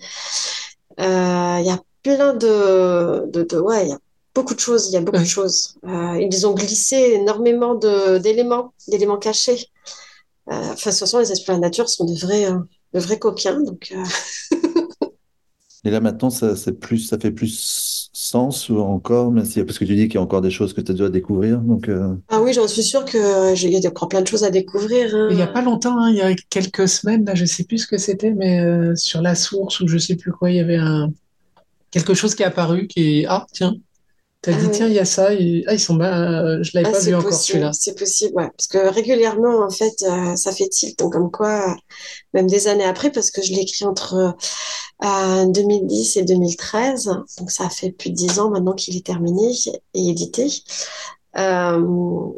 Speaker 3: Euh, il y a plein de, de, de, ouais, il y a beaucoup de choses, il y a beaucoup de choses. Euh, ils ont glissé énormément de, d'éléments, d'éléments cachés. Euh, enfin, de toute façon, les esprits de la nature sont de vrais, euh, de vrais coquins. Donc, euh.
Speaker 2: Et là, maintenant, ça, plus, ça fait plus sens ou encore, parce que tu dis qu'il y a encore des choses que tu dois découvrir. Donc,
Speaker 3: Ah oui, j'en suis sûre qu'il y a encore plein de choses à découvrir. Hein.
Speaker 4: Il n'y a pas longtemps, hein, il y a quelques semaines, là, je ne sais plus ce que c'était, mais sur la source ou je ne sais plus quoi, il y avait un... quelque chose qui est apparu qui est Ah, tiens, tu as dit, ah tiens, il y a ça. Ah, ils sont euh, je ne l'avais ah, pas vu encore celui-là.
Speaker 3: C'est possible, ouais. Parce que régulièrement, en fait, euh, ça fait tilt. Donc, comme quoi, même des années après, parce que je l'ai écrit entre 2010 euh, et 2013. Donc, ça fait plus de dix ans maintenant qu'il est terminé et édité. donc,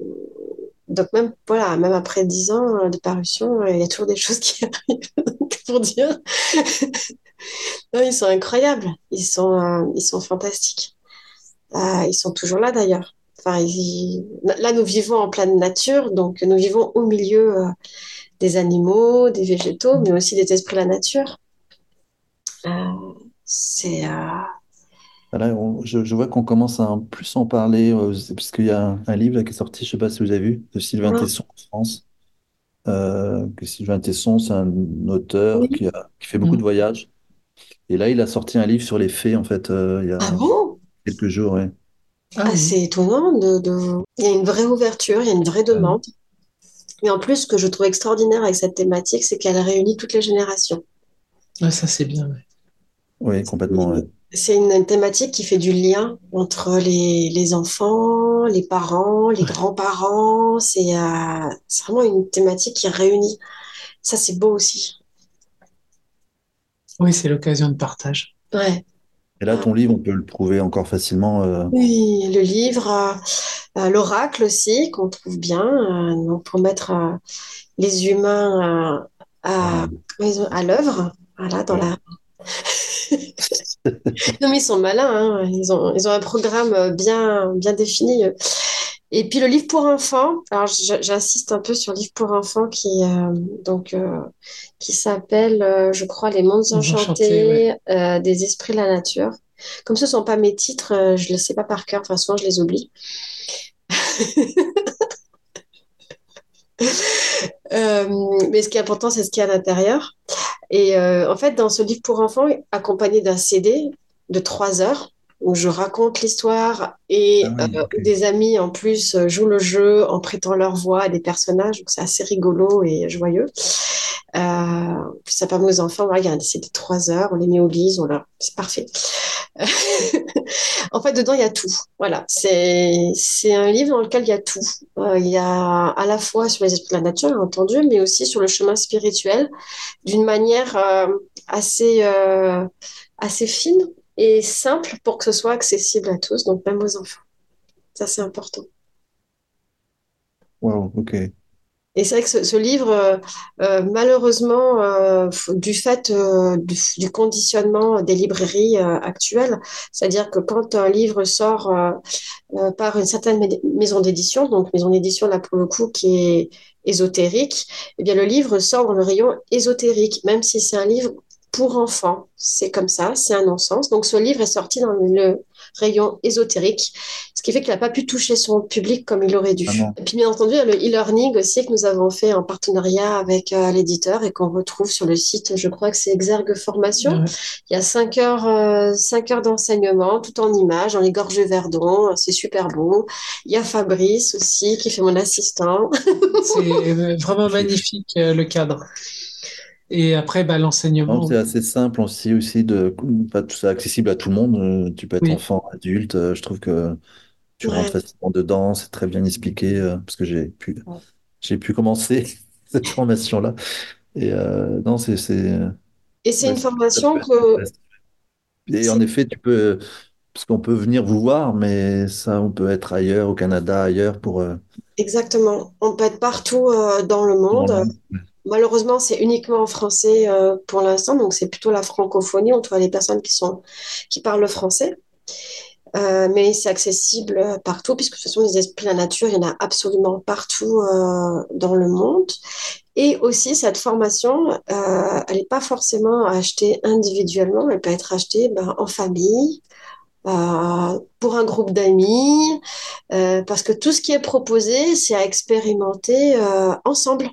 Speaker 3: même, voilà, même après dix ans de parution, il y a toujours des choses qui arrivent. pour dire. Non, ils sont incroyables. Ils sont, ils sont fantastiques. Ah, ils sont toujours là d'ailleurs. Enfin, Là, nous vivons en pleine nature, donc nous vivons au milieu euh, des animaux, des végétaux, mais aussi des esprits de la nature. Euh, c'est.
Speaker 2: Euh, je, vois qu'on commence à en plus en parler, puisqu'il y a un, livre qui est sorti, je ne sais pas si vous avez vu, de Sylvain Tesson en France. Sylvain Tesson, c'est un auteur qui, fait beaucoup de mm. voyages. Et là, il a sorti un livre sur les fées, en fait. il y a...
Speaker 3: Ah bon?
Speaker 2: quelques jours, oui.
Speaker 3: Ah, c'est étonnant. De, Il y a une vraie ouverture, il y a une vraie demande. Et en plus, ce que je trouve extraordinaire avec cette thématique, c'est qu'elle réunit toutes les générations.
Speaker 4: Ah, ça, c'est bien.
Speaker 2: Oui, complètement.
Speaker 3: C'est une, thématique qui fait du lien entre les, enfants, les parents, les grands-parents. C'est euh, vraiment une thématique qui réunit. Ça, c'est beau aussi.
Speaker 4: Oui, c'est l'occasion de partage.
Speaker 3: Ouais.
Speaker 2: Et là, ton livre, on peut le trouver encore facilement. Euh,
Speaker 3: oui, le livre, euh, euh, l'oracle aussi, qu'on trouve bien, pour mettre les humains à, à l'œuvre, voilà, dans la. non, mais ils sont malins, hein. ils, ont, ils ont un programme bien, bien défini. Et puis le livre pour enfants, alors j'insiste un peu sur le livre pour enfants qui, donc, qui s'appelle, euh, je crois, Les Mondes Enchantés, euh, des Esprits de la Nature. Comme ce ne sont pas mes titres, euh, je ne le sais pas par cœur, enfin souvent je les oublie. mais ce qui est important, c'est ce qu'il y a à l'intérieur. Et en fait, dans ce livre pour enfants, accompagné d'un CD de trois heures, où je raconte l'histoire et ah des amis en plus jouent le jeu en prêtant leur voix à des personnages. Donc c'est assez rigolo et joyeux. Euh, ça permet aux enfants, regarde, c'est des trois heures, on les met au lit, on c'est parfait. en fait, dedans, il y a tout. Voilà, c'est, c'est un livre dans lequel il y a tout. Euh, il y a à la fois sur les esprits de la nature, bien entendu, mais aussi sur le chemin spirituel, d'une manière euh, assez, euh, assez fine et simple pour que ce soit accessible à tous, donc même aux enfants. Ça, c'est important.
Speaker 2: Wow, ok.
Speaker 3: Et c'est vrai que ce, livre, euh, euh, malheureusement, euh, du fait du, conditionnement des librairies actuelles, c'est-à-dire que quand un livre sort par une certaine maison d'édition, donc maison d'édition là pour le coup qui est ésotérique, eh bien le livre sort dans le rayon ésotérique, même si c'est un livre pour enfants. C'est comme ça, c'est un non-sens. Donc ce livre est sorti dans le rayon ésotérique, ce qui fait qu'il n'a pas pu toucher son public comme il aurait dû.
Speaker 2: Ah
Speaker 3: et puis bien entendu, il y a le e-learning aussi que nous avons fait en partenariat avec euh, l'éditeur et qu'on retrouve sur le site, je crois que c'est Exergue Formation.
Speaker 4: Ouais.
Speaker 3: Il y a cinq heures, euh, cinq heures d'enseignement, tout en images, dans les gorges Verdon, c'est super beau. Il y a Fabrice aussi qui fait mon assistant.
Speaker 4: C'est euh, vraiment magnifique euh, le cadre. Et après, bah, l'enseignement.
Speaker 2: C'est assez simple aussi, aussi de, pas tout ça accessible à tout le monde. Euh, Tu peux être
Speaker 4: Oui.
Speaker 2: enfant, adulte. Euh, Je trouve que tu
Speaker 3: Ouais.
Speaker 2: rentres facilement dedans. C'est très bien expliqué euh, parce que j'ai pu,
Speaker 3: Ouais.
Speaker 2: j'ai pu commencer cette formation-là. Et euh, non, c'est,
Speaker 3: Et c'est
Speaker 2: ouais,
Speaker 3: une formation que.
Speaker 2: Et en effet, tu peux, parce qu'on peut venir vous voir, mais ça, on peut être ailleurs, au Canada, ailleurs, pour
Speaker 3: Exactement. On peut être partout euh, dans le
Speaker 2: dans
Speaker 3: monde.
Speaker 2: le monde.
Speaker 3: Malheureusement, c'est uniquement en français euh, pour l'instant, donc c'est plutôt la francophonie, on trouve les personnes qui sont qui parlent le français. Euh, mais c'est accessible euh, partout, puisque de toute façon, les esprits de la nature, il y en a absolument partout euh, dans le monde. Et aussi, cette formation, euh, elle n'est pas forcément à acheter individuellement, elle peut être achetée ben, en famille, euh, pour un groupe d'amis, euh, parce que tout ce qui est proposé, c'est à expérimenter euh, ensemble.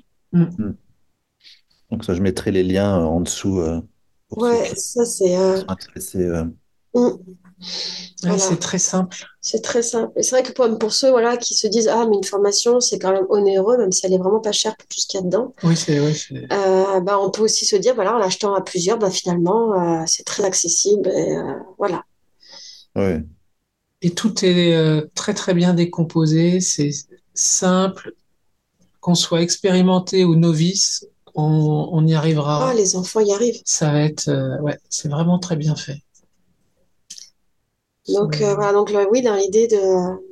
Speaker 2: Donc ça, je mettrai les liens euh, en dessous euh, pour
Speaker 3: Ouais, ça c'est euh,
Speaker 2: euh.
Speaker 3: mm, voilà.
Speaker 4: c'est très simple.
Speaker 3: C'est très simple. Et c'est vrai que pour, pour ceux voilà, qui se disent, ah, mais une formation, c'est quand même onéreux, même si elle est vraiment pas chère pour tout ce qu'il y a dedans,
Speaker 4: Oui, c'est oui, c'est-
Speaker 3: euh, bah, on peut aussi se dire, voilà, en l'achetant à plusieurs, bah, finalement, euh, c'est très accessible. Et, euh, voilà.
Speaker 2: Ouais.
Speaker 4: Et tout est euh, très très bien décomposé, c'est simple, qu'on soit expérimenté ou novice, on, on y
Speaker 3: Ah,
Speaker 4: arrivera.
Speaker 3: les enfants y arrivent.
Speaker 4: Ça va être, euh, ouais, c'est vraiment très bien fait.
Speaker 3: Donc, euh, voilà, donc le- oui, dans l'idée de,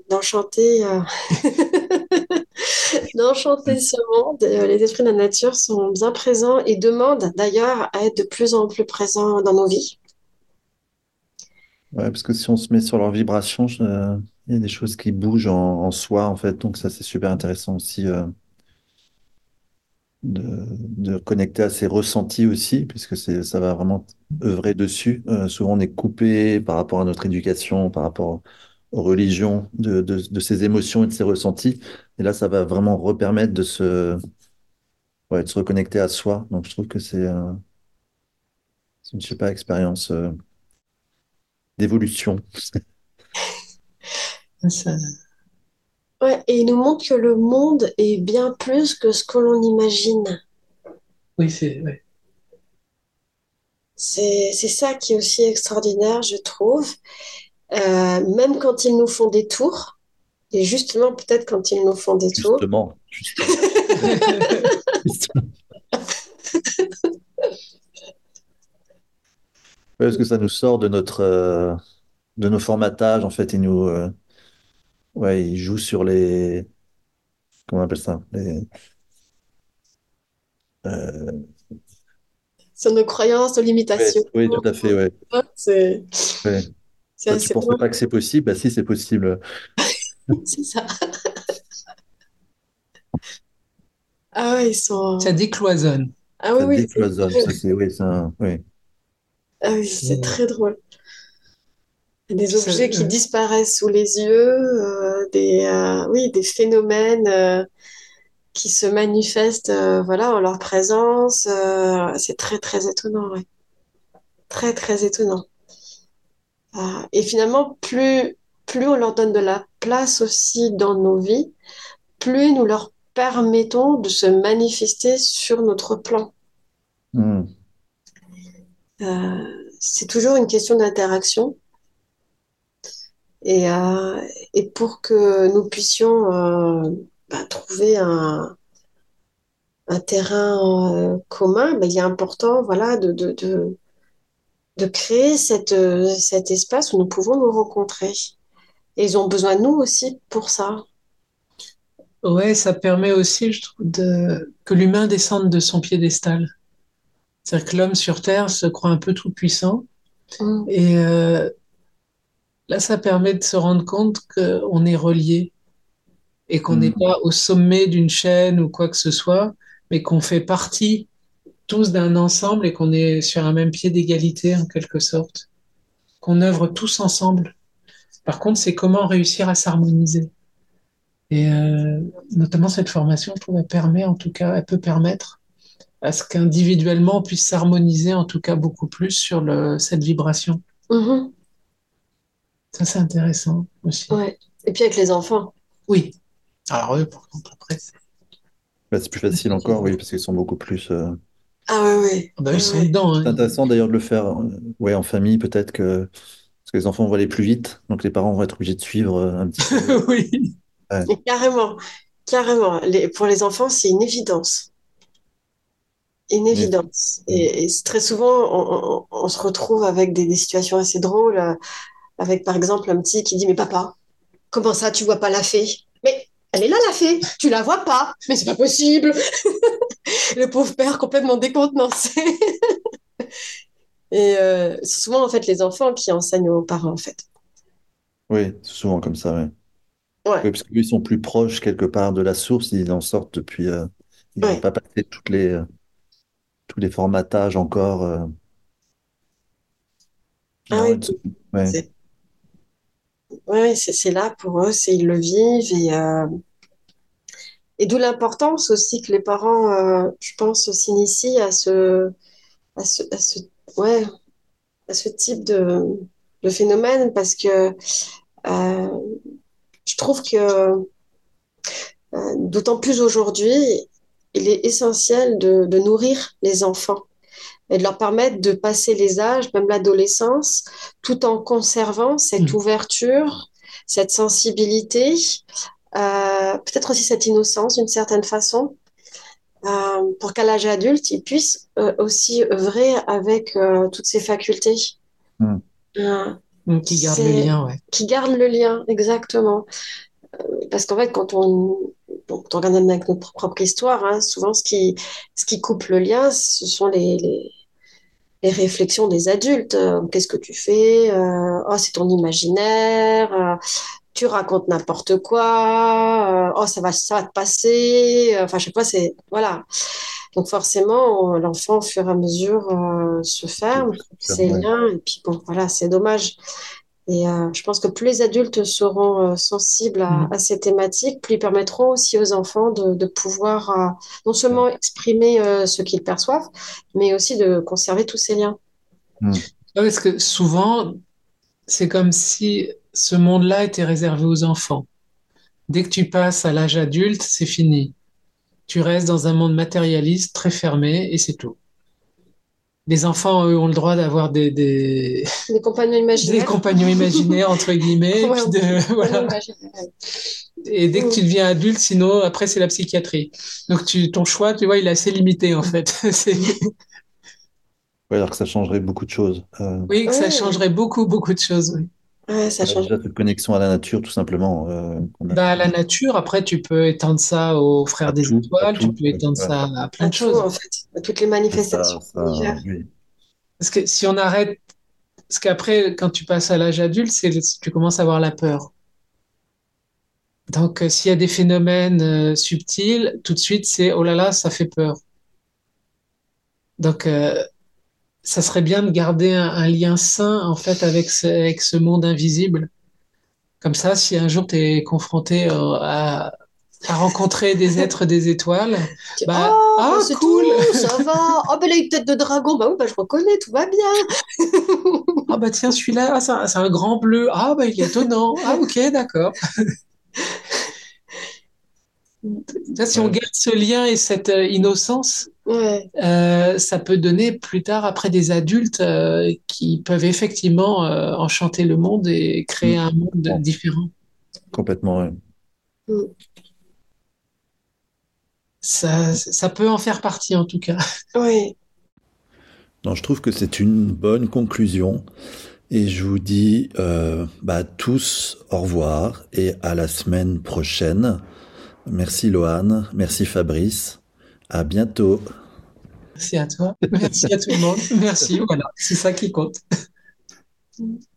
Speaker 3: d'enchanter, euh, d'enchanter ce monde, euh, les esprits de la nature sont bien présents et demandent d'ailleurs à être de plus en plus présents dans nos vies.
Speaker 2: Ouais, parce que si on se met sur leur vibration, je- euh, il y a des choses qui bougent en, en soi, en fait. Donc ça, c'est super intéressant aussi euh, de, de connecter à ses ressentis aussi, puisque ça va vraiment œuvrer dessus. Euh, souvent, on est coupé par rapport à notre éducation, par rapport aux religions, de, de, de ses émotions et de ses ressentis. Et là, ça va vraiment repermettre de se, ouais, de se reconnecter à soi. Donc je trouve que c'est euh, une super expérience euh, d'évolution.
Speaker 3: Ouais, et il nous montre que le monde est bien plus que ce que l'on imagine.
Speaker 4: oui, c'est, ouais.
Speaker 3: C'est, c'est ça qui est aussi extraordinaire, je trouve. Euh, même quand ils nous font des tours, et justement, peut-être quand ils nous font des tours,
Speaker 2: Justement, justement, parce que ça nous sort de notre euh, de nos formatages en fait et nous euh, ouais il joue sur les comment on appelle ça? Les euh,
Speaker 3: sur nos croyances, nos
Speaker 2: ouais,
Speaker 3: limitations.
Speaker 2: oui tout à fait ouais,
Speaker 3: C'est,
Speaker 2: ouais. tu pensais
Speaker 3: drôle.
Speaker 2: pas que c'est possible? Bah si c'est possible
Speaker 3: C'est ça. Ah ouais, ils sont.
Speaker 4: Ça décloisonne.
Speaker 3: Ah oui,
Speaker 2: ça
Speaker 3: oui,
Speaker 2: décloisonne ça c'est oui c'est un oui
Speaker 3: ah oui, C'est- très drôle. Des objets qui disparaissent sous les yeux, euh, des, euh, oui, des phénomènes euh, qui se manifestent voilà, en leur présence. c'est très, très étonnant. ouais. Très, très étonnant. Et finalement, plus, plus on leur donne de la place aussi dans nos vies, plus nous leur permettons de se manifester sur notre plan.
Speaker 2: Hmm.
Speaker 3: C'est toujours une question d'interaction. Et, euh, et pour que nous puissions euh, bah, trouver un, un terrain euh, commun, bah, il est important voilà, de, de, de, de créer cette, euh, cet espace où nous pouvons nous rencontrer. Et ils ont besoin de nous aussi pour ça.
Speaker 4: Ouais, ça permet aussi, je trouve, de, que l'humain descende de son piédestal. C'est-à-dire que l'homme sur Terre se croit un peu tout puissant.
Speaker 3: Mm.
Speaker 4: Et euh, là, ça permet de se rendre compte qu'on est relié et qu'on n'est pas au sommet d'une chaîne ou quoi que ce soit, mais qu'on fait partie tous d'un ensemble et qu'on est sur un même pied d'égalité en quelque sorte, qu'on œuvre tous ensemble. Par contre, c'est comment réussir à s'harmoniser. Et euh, notamment cette formation pourrait permettre, en tout cas, elle peut permettre à ce qu'individuellement on puisse s'harmoniser, en tout cas beaucoup plus sur le, cette vibration.
Speaker 3: Mhm.
Speaker 4: Ça, c'est intéressant aussi.
Speaker 3: Ouais. Et puis avec les enfants.
Speaker 4: Oui. Alors eux, par contre, après, c'est
Speaker 2: Bah, c'est plus facile encore, oui, parce qu'ils sont beaucoup plus. euh,
Speaker 3: Ah ouais, ouais.
Speaker 4: ah bah, ils sont
Speaker 3: ouais.
Speaker 4: dedans.
Speaker 2: C'est
Speaker 4: hein.
Speaker 2: intéressant d'ailleurs de le faire euh, ouais, en famille, peut-être que. Parce que les enfants vont aller plus vite, donc les parents vont être obligés de suivre euh, un petit peu.
Speaker 4: oui.
Speaker 3: Carrément, carrément. Les- pour les enfants, c'est une évidence. Une évidence. Et, et c'est très souvent, on, on- on se retrouve avec des, des situations assez drôles, euh, avec par exemple un petit qui dit, mais papa, comment ça, tu vois pas la fée? Mais elle est là, la fée, tu la vois pas. Mais c'est pas possible. Le pauvre père complètement décontenancé. Et euh, c'est souvent en fait les enfants qui enseignent aux parents en fait.
Speaker 2: Oui, c'est souvent comme ça, ouais.
Speaker 3: Ouais.
Speaker 2: Oui, parce qu'ils sont plus proches quelque part de la source, ils en sortent depuis. euh, ils n'ont
Speaker 3: Ouais.
Speaker 2: pas passé toutes les, euh, tous les formatages encore. euh.
Speaker 3: Ah oui.
Speaker 2: ouais.
Speaker 3: Ouais, c'est là pour eux, c'est ils le vivent et euh, et d'où l'importance aussi que les parents, euh, je pense, s'initient à ce à ce à ce ouais à ce type de de phénomène parce que euh, je trouve que d'autant plus aujourd'hui, il est essentiel de nourrir les enfants et de leur permettre de passer les âges, même l'adolescence, tout en conservant cette
Speaker 4: Mm.
Speaker 3: ouverture, cette sensibilité, euh, peut-être aussi cette innocence d'une certaine façon, euh, pour qu'à l'âge adulte, ils puissent euh, aussi œuvrer avec euh, toutes ces facultés.
Speaker 2: Mm.
Speaker 3: Euh,
Speaker 4: Donc, Qui garde le lien, ouais.
Speaker 3: qui gardent le lien, exactement. Euh, Parce qu'en fait, quand on, bon, quand on regarde même avec notre propre histoire, hein, souvent ce qui, ce qui coupe le lien, ce sont les, les, les réflexions des adultes. Euh, Qu'est-ce que tu fais? Euh, oh, c'est ton imaginaire. Euh, tu racontes n'importe quoi. Oh, ça va, ça va te passer. Enfin, je sais pas, c'est, voilà. Donc forcément, l'enfant, au fur et à mesure, euh, se ferme, ses liens, et puis bon, voilà, c'est dommage. Et euh, je pense que plus les adultes seront euh, sensibles à,
Speaker 4: Mhm.
Speaker 3: à ces thématiques, plus ils permettront aussi aux enfants de, de pouvoir euh, non seulement exprimer euh, ce qu'ils perçoivent, mais aussi de conserver tous ces liens.
Speaker 4: Ouais, Parce que souvent, c'est comme si ce monde-là était réservé aux enfants. Dès que tu passes à l'âge adulte, c'est fini. Tu restes dans un monde matérialiste très fermé et c'est tout. Les enfants, eux, ont le droit d'avoir des, des,
Speaker 3: Des compagnons
Speaker 4: des
Speaker 3: imaginaires.
Speaker 4: compagnons imaginaires, entre guillemets. et
Speaker 3: Ouais,
Speaker 4: puis de- voilà. Et dès que tu deviens adulte, sinon, après, c'est la psychiatrie. Donc, tu, ton choix, tu vois, il est assez limité, en fait.
Speaker 2: Ouais, alors que ça changerait beaucoup de choses. Euh,
Speaker 4: oui, que ça
Speaker 3: Ouais.
Speaker 4: changerait beaucoup, beaucoup de choses. oui.
Speaker 3: Ouais, ça change.
Speaker 2: déjà cette connexion à la nature, tout simplement. euh, a-
Speaker 4: Bah, la nature, après, tu peux étendre ça aux frères
Speaker 2: À
Speaker 4: des
Speaker 2: tout,
Speaker 4: étoiles,
Speaker 2: à
Speaker 4: tu peux étendre
Speaker 2: ouais.
Speaker 4: ça à plein
Speaker 3: À
Speaker 4: de
Speaker 3: tout,
Speaker 4: choses.
Speaker 3: en fait, à toutes les manifestations
Speaker 2: ça, oui.
Speaker 4: Parce que si on arrête, parce qu'après, quand tu passes à l'âge adulte, c'est, tu commences à avoir la peur. Donc, euh, s'il y a des phénomènes euh, subtils, tout de suite, c'est oh là là, ça fait peur. Donc, euh, ça serait bien de garder un, un lien sain, en fait, avec ce, avec ce monde invisible. Comme ça, si un jour tu es confronté euh, à, à rencontrer des êtres des étoiles, Bah,
Speaker 3: oh,
Speaker 4: ah,
Speaker 3: c'est
Speaker 4: cool.
Speaker 3: tout, ça va. Oh, ben, il a une tête de dragon. Bah oui, bah, je reconnais, tout va bien.
Speaker 4: ah bah tiens, celui-là, ah, c'est un, grand bleu, ah bah il est étonnant, ah ok, d'accord. Ça, si on garde ce lien et cette euh, innocence,
Speaker 3: Ouais,
Speaker 4: euh, ça peut donner plus tard après des adultes euh, qui peuvent effectivement euh, enchanter le monde et créer
Speaker 2: Mm.
Speaker 4: un monde différent.
Speaker 2: Complètement, ouais.
Speaker 4: Ça, ça peut en faire partie en tout cas.
Speaker 2: Non, je trouve que c'est une bonne conclusion. Et je vous dis euh, bah, tous au revoir et à la semaine prochaine. Merci Loane, merci Fabrice. À bientôt.
Speaker 4: Merci à toi, merci à tout le monde, merci, voilà, c'est ça qui compte.